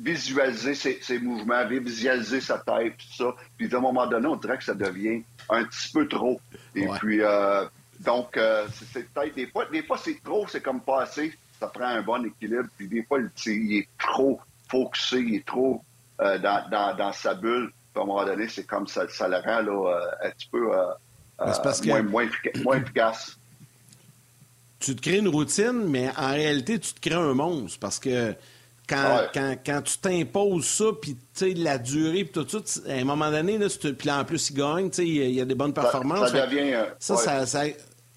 visualiser ses, mouvements, visualiser sa tête, tout ça. Puis à un moment donné, on dirait que ça devient un petit peu trop. Et puis, euh, donc, euh, c'est peut-être des fois, des fois c'est trop, c'est comme pas assez. Ça prend un bon équilibre. Puis des fois, il est trop focusé, il est trop euh, dans, dans, dans, sa bulle. Puis à un moment donné, c'est comme ça, ça le rend là, un petit peu moins, moins, moins efficace tu te crées une routine, mais en réalité, tu te crées un monstre parce que quand, quand, quand, tu t'imposes ça, puis la durée, puis tout ça, à un moment donné, là, puis en plus, il gagne, il y, a des bonnes performances. Ça, devient. Euh, ça, ça,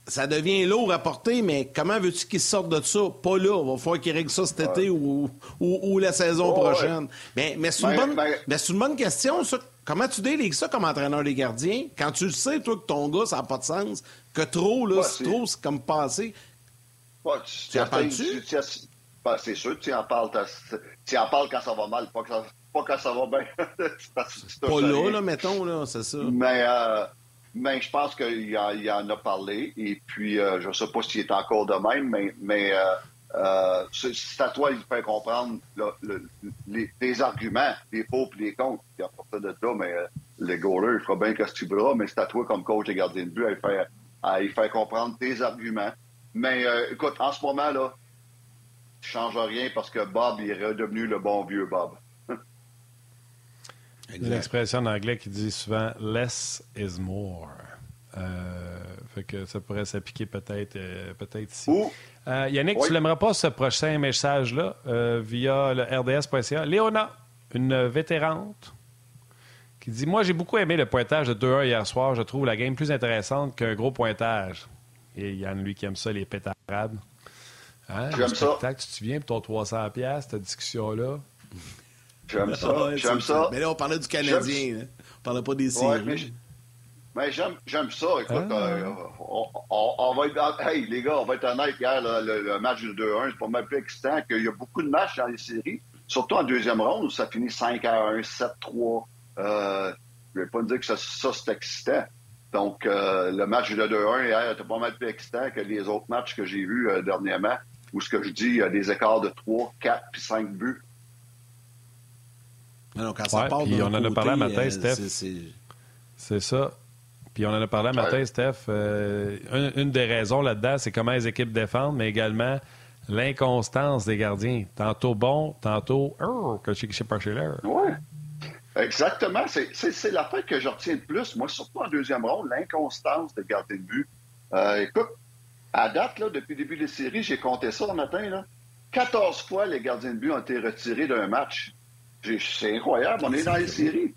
ça, devient lourd à porter, mais comment veux-tu qu'il sorte de ça? Pas là. Il va falloir qu'il règle ça cet été ou, ou, ou, la saison prochaine. Mais, mais c'est une, bonne, mais une bonne question, ça. Comment tu délègues ça comme entraîneur des gardiens? Quand tu le sais, toi, que ton gars, ça n'a pas de sens, que trop, là, c'est trop, c'est comme passé. tu, tu parles-tu? Ben, c'est sûr que tu en parles, tu en parles quand ça va mal, pas, quand, pas quand ça va bien. pas là, là, mettons, là, c'est ça. Mais, euh, mais je pense qu'il en, en, a parlé. Et puis, euh, je ne sais pas s'il est encore de même, mais, mais euh, c'est à toi de faire comprendre les, tes arguments, les pour et les contre. Il a pas de ça, mais le goaler, il fera bien que tu voudras, mais c'est à toi, comme coach et gardien de but, à faire, à faire comprendre tes arguments. Mais écoute, en ce moment, là, change rien parce que Bob est redevenu le bon vieux Bob. une expression en anglais qui dit souvent less is more. Euh, fait que ça pourrait s'appliquer peut-être euh, peut-être ici. Euh, Yannick, tu n'aimerais pas ce prochain message-là via le rds.ca. Léona, une vétérante, qui dit Moi, j'ai beaucoup aimé le pointage de 2-1 hier soir. Je trouve la game plus intéressante qu'un gros pointage. Et Yann, lui, qui aime ça, les pétarades. Hein, J'aime ça. Tu te souviens pour ton 300$, cette discussion-là? J'aime ça. j'aime ça. Mais là, on parlait du Canadien. Hein. On parlait pas des séries. mais j'aime ça. Écoute, ah. euh, on, va être. Hey, les gars, on va être honnête. Hier, le, match de 2-1, c'est pas mal plus excitant qu'il y a beaucoup de matchs dans les séries, surtout en deuxième ronde où ça finit 5 1, 7-3. Euh, je ne vais pas dire que ça, ça c'est excitant. Donc, euh, le match de 2-1 hier était pas mal plus excitant que les autres matchs que j'ai vus euh, dernièrement où ce que je dis, il y a des écarts de 3, 4 puis 5 buts. Non, quand ça part puis on en a parlé matin, euh, Steph. C'est ça. Puis on en a parlé un matin, Steph. une, une, des raisons là-dedans, c'est comment les équipes défendent, mais également l'inconstance des gardiens. Tantôt bon, tantôt oh, que je sais pas chez l'air. Oui. Exactement. C'est la fin que je retiens de plus. Moi, surtout en deuxième ronde, l'inconstance des gardiens de but. Euh, écoute, à date, là, depuis le début des séries, j'ai compté ça le matin. Là, 14 fois, les gardiens de but ont été retirés d'un match. C'est incroyable. On est dans les séries.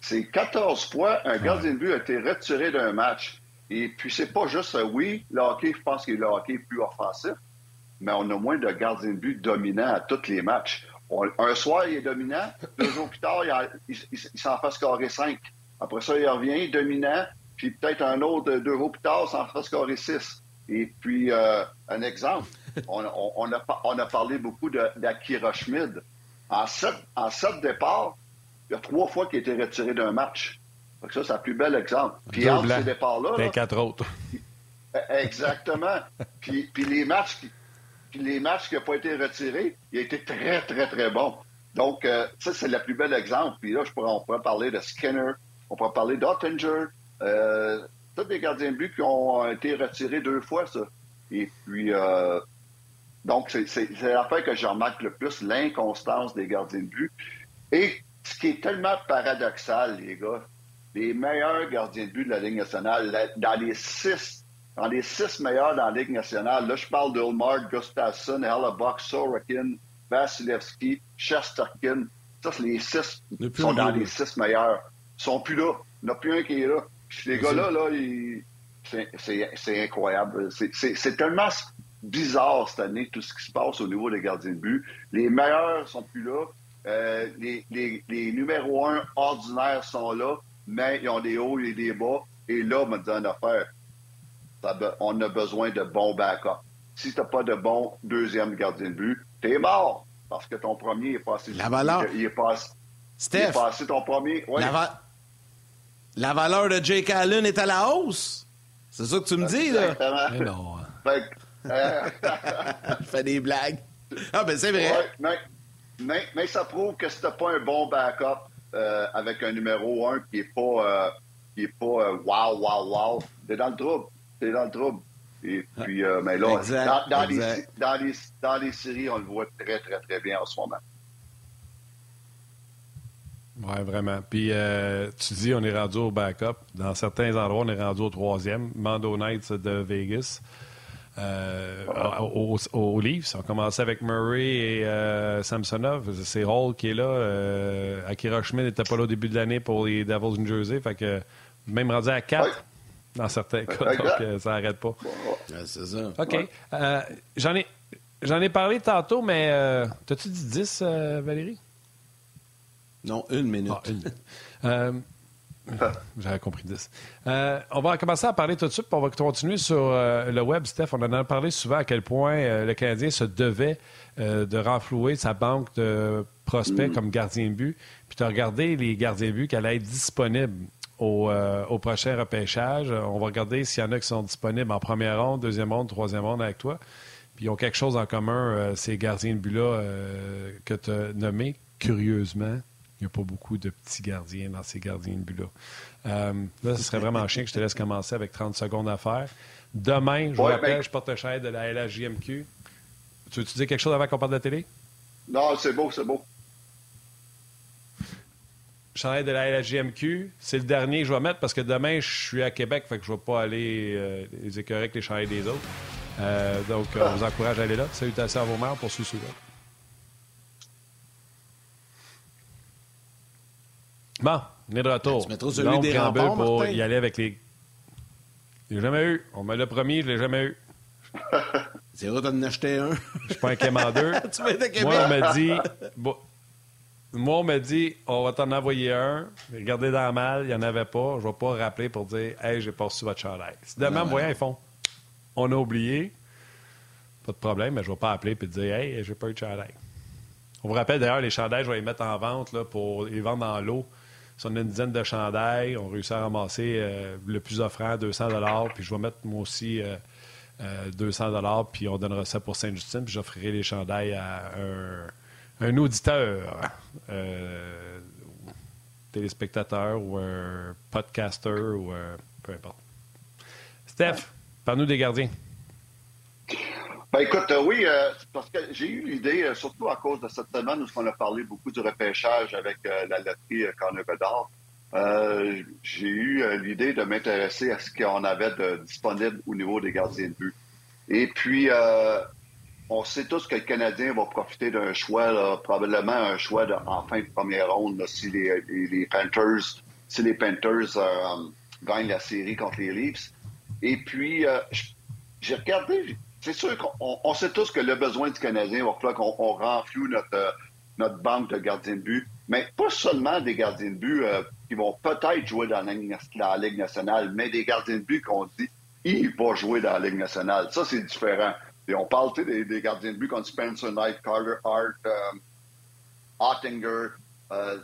C'est 14 fois un gardien de but a été retiré d'un match. Et puis, c'est pas juste, euh, oui, le hockey, je pense que le hockey est plus offensif, mais on a moins de gardiens de but dominants à tous les matchs. un soir, il est dominant. Deux jours plus tard, il, s'en fait scorer cinq. Après ça, il revient dominant. Puis peut-être un autre, deux jours plus tard, s'en fait scorer six. Et puis, euh, un exemple, on, a, parlé beaucoup d'Akira Schmid. En sept, en sept départs, il y a trois fois qu'il a été retiré d'un match. ça, c'est le plus bel exemple. Puis entre ces départs-là... quatre autres. Exactement. puis, puis les matchs qui puis les matchs qui n'ont pas été retirés, il a été très, très, très bon. Donc, euh, ça, c'est le plus bel exemple. Puis là, je pourrais, on pourrait parler de Skinner, on pourrait parler d'Ottinger, euh, tous des gardiens de but qui ont été retirés deux fois, ça. Et puis, euh, donc, c'est l'affaire que je remarque le plus, l'inconstance des gardiens de but. Et ce qui est tellement paradoxal, les gars, les meilleurs gardiens de but de la Ligue nationale, dans les six dans les six meilleurs dans la Ligue nationale, là, je parle d'Ulmar, Gustafsson, Hellebuck, Sorokin, Vasilevski, Chesterkin. Ça, c'est les six sont dans les six meilleurs. Ils sont plus là. Il n'y en a plus un qui est là. Puis les gars-là, là, c'est incroyable. C'est tellement bizarre cette année, tout ce qui se passe au niveau des gardiens de but. Les meilleurs sont plus là. Euh, les, les, les, numéros un ordinaires sont là, mais ils ont des hauts et des bas. Et là, on me dit une affaire on a besoin de bons backups. Si tu n'as pas de bon deuxième gardien de but, tu es mort. Parce que ton premier est passé. La valeur. Il, est passé. Steph. passé ton premier. La, valeur de Jake Allen est à la hausse. C'est ça que tu me dis, là? Mais non. Euh, Je fais des blagues. Ah, ben c'est vrai. mais, ça prouve que tu pas un bon backup euh, avec un numéro 1 qui n'est pas, euh, qui est pas wow, wow, wow, t'es dans le trouble c'est dans le trouble. Et puis, euh, mais là, dans, les, dans, les, dans, les, séries, on le voit très, très, très bien en ce moment. Oui, vraiment. Puis, euh, tu dis, on est rendu au backup. Dans certains endroits, on est rendu au troisième. Mando Knights de Vegas. Euh, au, au, Leafs, on commençait avec Murray et euh, Samsonov. C'est Hall qui est là. Euh, Akira Schmidt n'était pas là au début de l'année pour les Devils New Jersey. Fait que même rendu à 4, dans certains cas, donc euh, ça n'arrête pas. c'est ça. OK. Euh, j'en, ai, j'en ai parlé tantôt, mais euh, t'as-tu dit 10, Valérie? Non, une minute. Ah, j'avais compris 10. on va commencer à parler tout de suite, puis on va continuer sur le web, Steph. On en a parlé souvent à quel point le Canadien se devait de renflouer sa banque de prospects mm. comme gardien de but. Puis tu as regardé les gardiens de but qui allaient être disponibles euh, au, prochain repêchage. On va regarder s'il y en a qui sont disponibles en première ronde, deuxième ronde, troisième ronde avec toi. Puis ils ont quelque chose en commun, euh, ces gardiens de but-là euh, que tu as nommés. Curieusement, il n'y a pas beaucoup de petits gardiens dans ces gardiens de but-là. là, ce serait vraiment chien que je te laisse commencer avec 30 secondes à faire. Demain, je vous rappelle, je porte le chaîne de la LHJMQ. Tu veux-tu dire quelque chose avant qu'on parle de la télé? Non, c'est beau, c'est beau chandail de la LGMQ. C'est le dernier que je vais mettre parce que demain, je suis à Québec, fait que je ne vais pas aller euh, les écœurer avec les chandails des autres. Euh, donc, on vous encourage à aller là. Salutations à vos mères pour ce Bon, on est de retour. Tu mettras celui des remparts, pour y aller avec les... Je l'ai jamais eu. On me l'a promis, je l'ai jamais eu. C'est vrai d'en acheter un. Je suis pas un quémandeur. tu Moi, on m'a dit... Bon, moi, on m'a dit, on va t'en envoyer un. Regardez dans la malle, il n'y en avait pas. Je ne vais pas rappeler pour dire, hey, j'ai pas reçu votre chandail. Si demain, voyant, ils font, on a oublié, pas de problème, mais je ne vais pas appeler et dire, hey, j'ai pas eu de chandail. On vous rappelle d'ailleurs, les chandails, je vais les mettre en vente là, pour les vendre dans l'eau. Si on a une dizaine de chandails, on réussit à ramasser euh, le plus offrant, 200 Puis je vais mettre moi aussi 200 euh, puis on donnera ça pour Sainte-Justine, puis j'offrirai les chandails à un un auditeur, euh, téléspectateur ou un podcaster ou peu importe. Steph, parle-nous des gardiens. Ben écoute, euh, oui, euh, parce que j'ai eu l'idée, euh, surtout à cause de cette semaine où on a parlé beaucoup du repêchage avec la loterie Connor Bedard, j'ai eu l'idée de m'intéresser à ce qu'on avait de disponible au niveau des gardiens de but. Et puis, on sait tous que le Canadien va profiter d'un choix, probablement un choix en fin de première ronde, si les, Panthers, si les Panthers gagnent la série contre les Leafs. Et puis, j'ai regardé, c'est sûr qu'on sait tous que le besoin du Canadien va falloir qu'on renfloue notre, euh, notre banque de gardiens de but, mais pas seulement des gardiens de but euh, qui vont peut-être jouer dans la Ligue, nationale, mais des gardiens de but qu'on dit il va jouer dans la Ligue nationale. Ça, c'est différent. Et on parle des, des, gardiens de but comme Spencer Knight, Carter Hart, euh, Ottinger,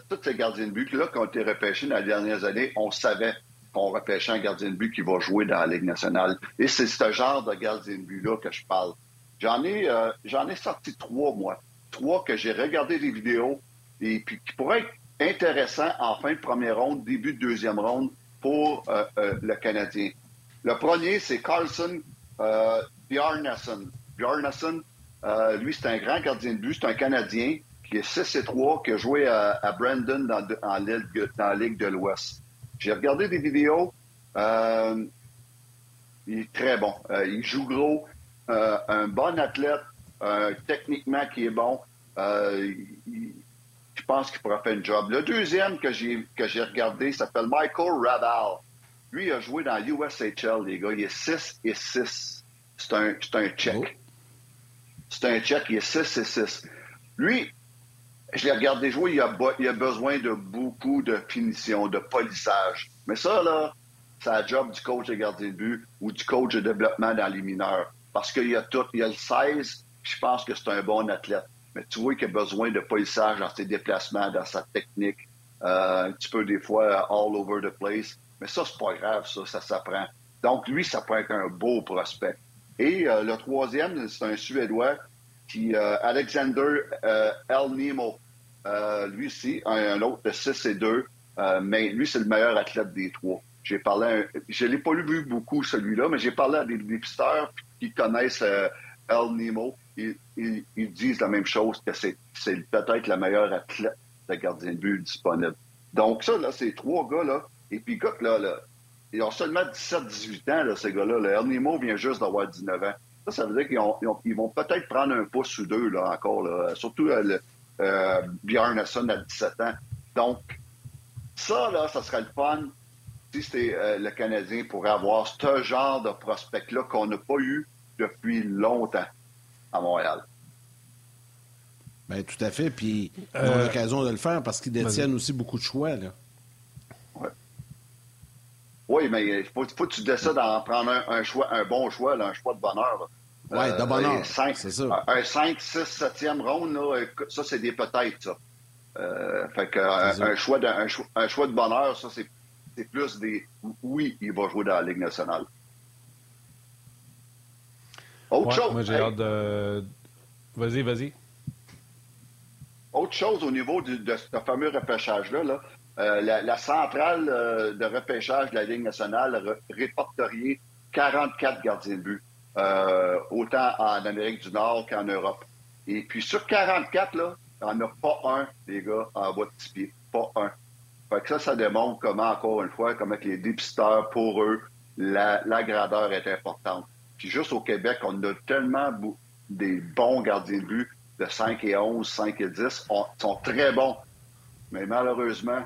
tous ces gardiens de but-là qui ont été repêchés dans les dernières années, on savait qu'on repêche un gardien de but qui va jouer dans la Ligue nationale. Et c'est ce genre de gardien de but-là que je parle. J'en ai, euh, j'en ai sorti trois, moi. Trois que j'ai regardé des vidéos et puis qui pourraient être intéressants en fin de première ronde, début de deuxième ronde pour euh, euh, le Canadien. Le premier, c'est Carlson Bjarnason. Bjarnason, lui, c'est un grand gardien de but, c'est un Canadien qui est 6 et 3, qui a joué à, Brandon dans, dans la Ligue de l'Ouest. J'ai regardé des vidéos. Euh, il est très bon. Euh, il joue gros. Euh, un bon athlète, techniquement qui est bon. je pense qu'il pourra faire un job. Le deuxième que j'ai que j'ai regardé s'appelle Michael Rabal. Lui, il a joué dans l'USHL, les gars. Il est 6 et 6. C'est un, un Tchèque. Oh. C'est un Tchèque, il est 6 et 6. Lui, je l'ai regardé jouer, il a, a besoin de beaucoup de finition, de polissage. Mais ça, là, c'est la job du coach de gardien de but ou du coach de développement dans les mineurs. Parce qu'il y a tout, il y a le 16, je pense que c'est un bon athlète. Mais tu vois qu'il a besoin de polissage dans ses déplacements, dans sa technique, euh, un petit peu des fois all over the place. Mais ça, c'est pas grave, ça, ça s'apprend. Donc, lui, ça peut être un beau prospect. Et euh, le troisième, c'est un Suédois qui, euh, Alexander euh, El Nemo, euh, lui aussi, un, autre de 6 et 2, mais lui, c'est le meilleur athlète des trois. J'ai parlé, je ne l'ai pas lu beaucoup, celui-là, mais j'ai parlé à des dépisteurs qui connaissent El Nemo. Ils, disent la même chose, que c'est, peut-être le meilleur athlète de gardien de but disponible. Donc, ça, là, ces trois gars-là, et puis, écoute, là, là ils ont seulement 17-18 ans, là, ces gars-là. El Nemo vient juste d'avoir 19 ans. Ça, ça veut dire qu'ils vont peut-être prendre un pouce ou deux là, encore, là. surtout euh, le, euh, Bjorn à 17 ans. Donc, ça, là, ça serait le fun si c'était euh, le Canadien pour avoir ce genre de prospect-là qu'on n'a pas eu depuis longtemps à Montréal. Bien, tout à fait. Puis, ils ont l'occasion de le faire parce qu'ils détiennent aussi beaucoup de choix. Là. Oui, mais il faut, que tu décides d'en prendre un, choix, un bon choix, un choix de bonheur. Oui, de bonheur. C'est ça. Un 5, 6, 7e ronde, là, ça, c'est des peut-être, ça. Euh, fait que un, choix de, un, choix, de bonheur, ça, c'est plus des oui, il va jouer dans la Ligue nationale. Autre chose. Moi, j'ai hâte de. Vas-y, vas-y. Autre chose au niveau de ce fameux repêchage-là, là, euh, la, centrale euh, de repêchage de la Ligue nationale a répertorié 44 gardiens de but, euh, autant en Amérique du Nord qu'en Europe. Et puis sur 44, là, il n'y en a pas un, les gars, en bas de 10 pieds. Pas un. Fait que ça, ça démontre comment, encore une fois, comment les dépisteurs, pour eux, la, la est importante. Puis juste au Québec, on a tellement des bons gardiens de but de 5 et 11, 5 et 10, on, sont très bons. Mais malheureusement,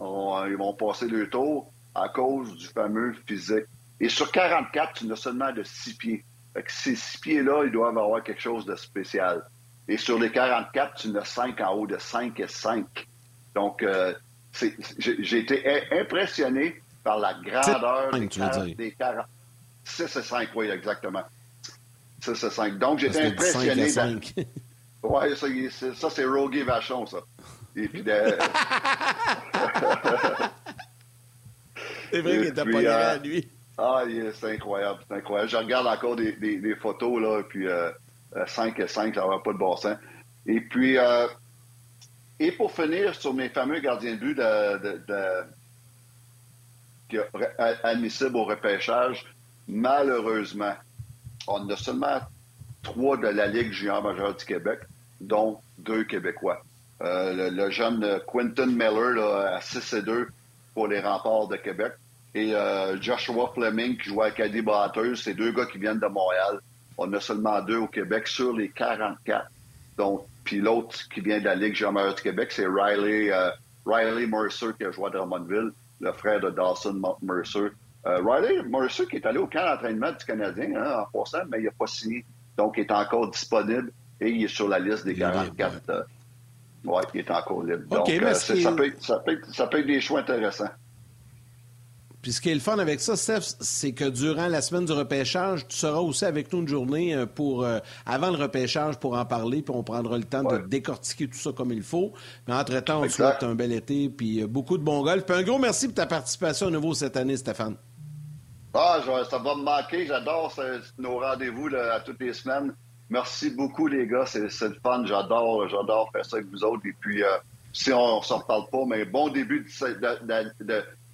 ils vont passer le tour à cause du fameux physique. Et sur 44, tu n'as seulement de 6 pieds. ces 6 pieds-là, ils doivent avoir quelque chose de spécial. Et sur les 44, tu n'as 5 en haut de 5 et 5. Donc, euh, j'ai été impressionné par la grandeur des, 40, 6 et 5, oui, exactement. 6 et 5. Donc, j'étais impressionné. Oui, ça, ça c'est Rogie Vachon, ça. Et puis c'est vrai qu'il était pas euh, grand, lui. Ah, c'est incroyable, c'est incroyable. Je regarde encore des, des, photos, là, puis euh, 5 et 5, ça va pas de bon sens. Et puis, euh, et pour finir sur mes fameux gardiens de but de, de, admissibles au repêchage. Malheureusement, on a seulement trois de la Ligue junior majeure du Québec, dont deux Québécois. Euh, le, jeune Quentin Miller à 6 et 2 pour les remparts de Québec. Et euh, Joshua Fleming qui joue à Caddy Batters, c'est deux gars qui viennent de Montréal. On a seulement deux au Québec sur les 44. Donc, puis l'autre qui vient de la Ligue junior du Québec, c'est Riley, euh, Riley Mercer qui a joué à Drummondville, le frère de Dawson Mercer. Riley Mercer qui est allé au camp d'entraînement du Canadien hein, en passant, mais il n'a pas signé. Donc, il est encore disponible et il est sur la liste des 44. Oui, il est encore libre. Donc, euh, ça, peut, ça, peut, ça, peut, être des choix intéressants. Puis ce qui est le fun avec ça, Steph, c'est que durant la semaine du repêchage, tu seras aussi avec nous une journée euh, pour euh, avant le repêchage pour en parler, puis on prendra le temps de décortiquer tout ça comme il faut. Mais entre-temps, on te souhaite un bel été, puis beaucoup de bon golf. Puis un gros merci pour ta participation à nouveau cette année, Stéphane. Ah, ça va me manquer. J'adore nos rendez-vous à toutes les semaines. Merci beaucoup, les gars. C'est le fun. J'adore, j'adore faire ça avec vous autres. Et puis, euh, si on ne s'en reparle pas, mais bon début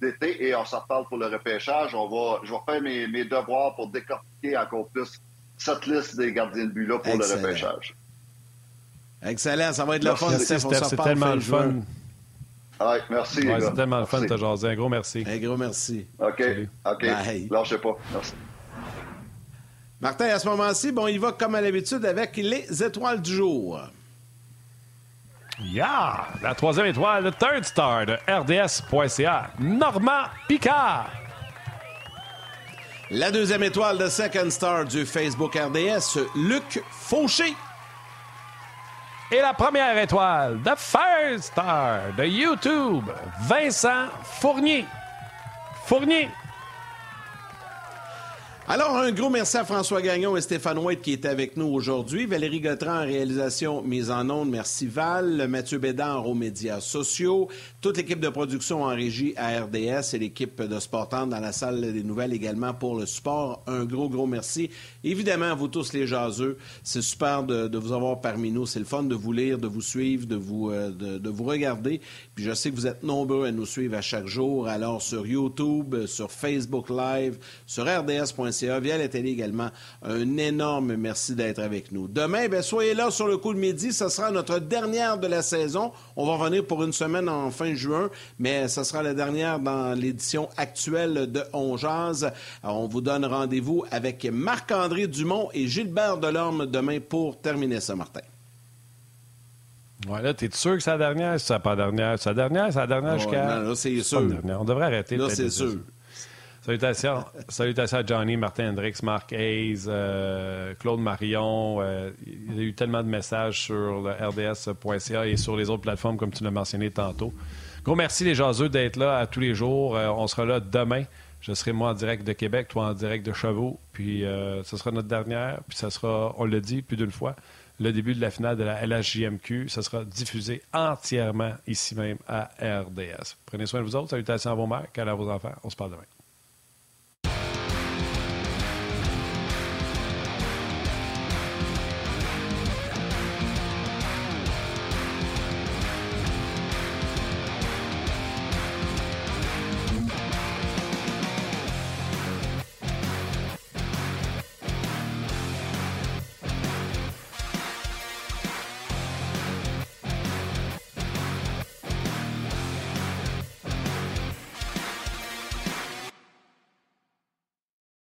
d'été et on s'en reparle pour le repêchage. On va, je vais faire mes, devoirs pour décortiquer encore plus cette liste des gardiens de but-là pour le repêchage. Excellent. Ça va être le fun. C'est tellement le fun. Ouais, merci, les gars. C'est tellement le fun de te jaser. Un gros merci. Un gros merci. OK. OK. Lâchez pas. Merci. Martin, à ce moment-ci, bon, il va comme à l'habitude avec les étoiles du jour. Yeah! La troisième étoile, le third star de RDS.ca, Normand Picard. La deuxième étoile de second star du Facebook RDS, Luc Fauché. Et la première étoile, de first star de YouTube, Vincent Fournier. Fournier. Alors, un gros merci à François Gagnon et Stéphane White qui étaient avec nous aujourd'hui. Valérie Gautran en réalisation mise en onde. Merci Val. Mathieu Bédard aux médias sociaux. Toute l'équipe de production en régie à RDS et l'équipe de Sportant dans la salle des nouvelles également pour le support. Un gros, gros merci. Évidemment, à vous tous les jaseux. C'est super de, vous avoir parmi nous. C'est le fun de vous lire, de vous suivre, de vous, euh, de vous regarder. Puis je sais que vous êtes nombreux à nous suivre à chaque jour. Alors, sur YouTube, sur Facebook Live, sur RDS.ca via la télé également. Un énorme merci d'être avec nous. Demain, bien, soyez là sur le coup de midi. Ce sera notre dernière de la saison. On va revenir pour une semaine en fin juin, mais ce sera la dernière dans l'édition actuelle de On Jazz. on vous donne rendez-vous avec Marc-André Dumont et Gilbert Delorme demain pour terminer ça, Martin. Ouais, là, t'es sûr que c'est la dernière? C'est pas la dernière? C'est la dernière? C'est la dernière jusqu'à. Non, là, c'est sûr. On devrait arrêter. Là, c'est sûr. Salutations, salutations à Johnny, Martin Hendrix, Marc Hayes, euh, Claude Marion. Euh, il y a eu tellement de messages sur le rds.ca et sur les autres plateformes, comme tu l'as mentionné tantôt. Gros merci les jaseux d'être là à tous les jours. Euh, on sera là demain. Je serai moi en direct de Québec, toi en direct de Chevaux. Puis ce sera notre dernière. Puis ça sera, on l'a dit plus d'une fois, le début de la finale de la LHJMQ. Ça sera diffusé entièrement ici même à RDS. Prenez soin de vous autres. Salutations à vos mères, à vos enfants. On se parle demain.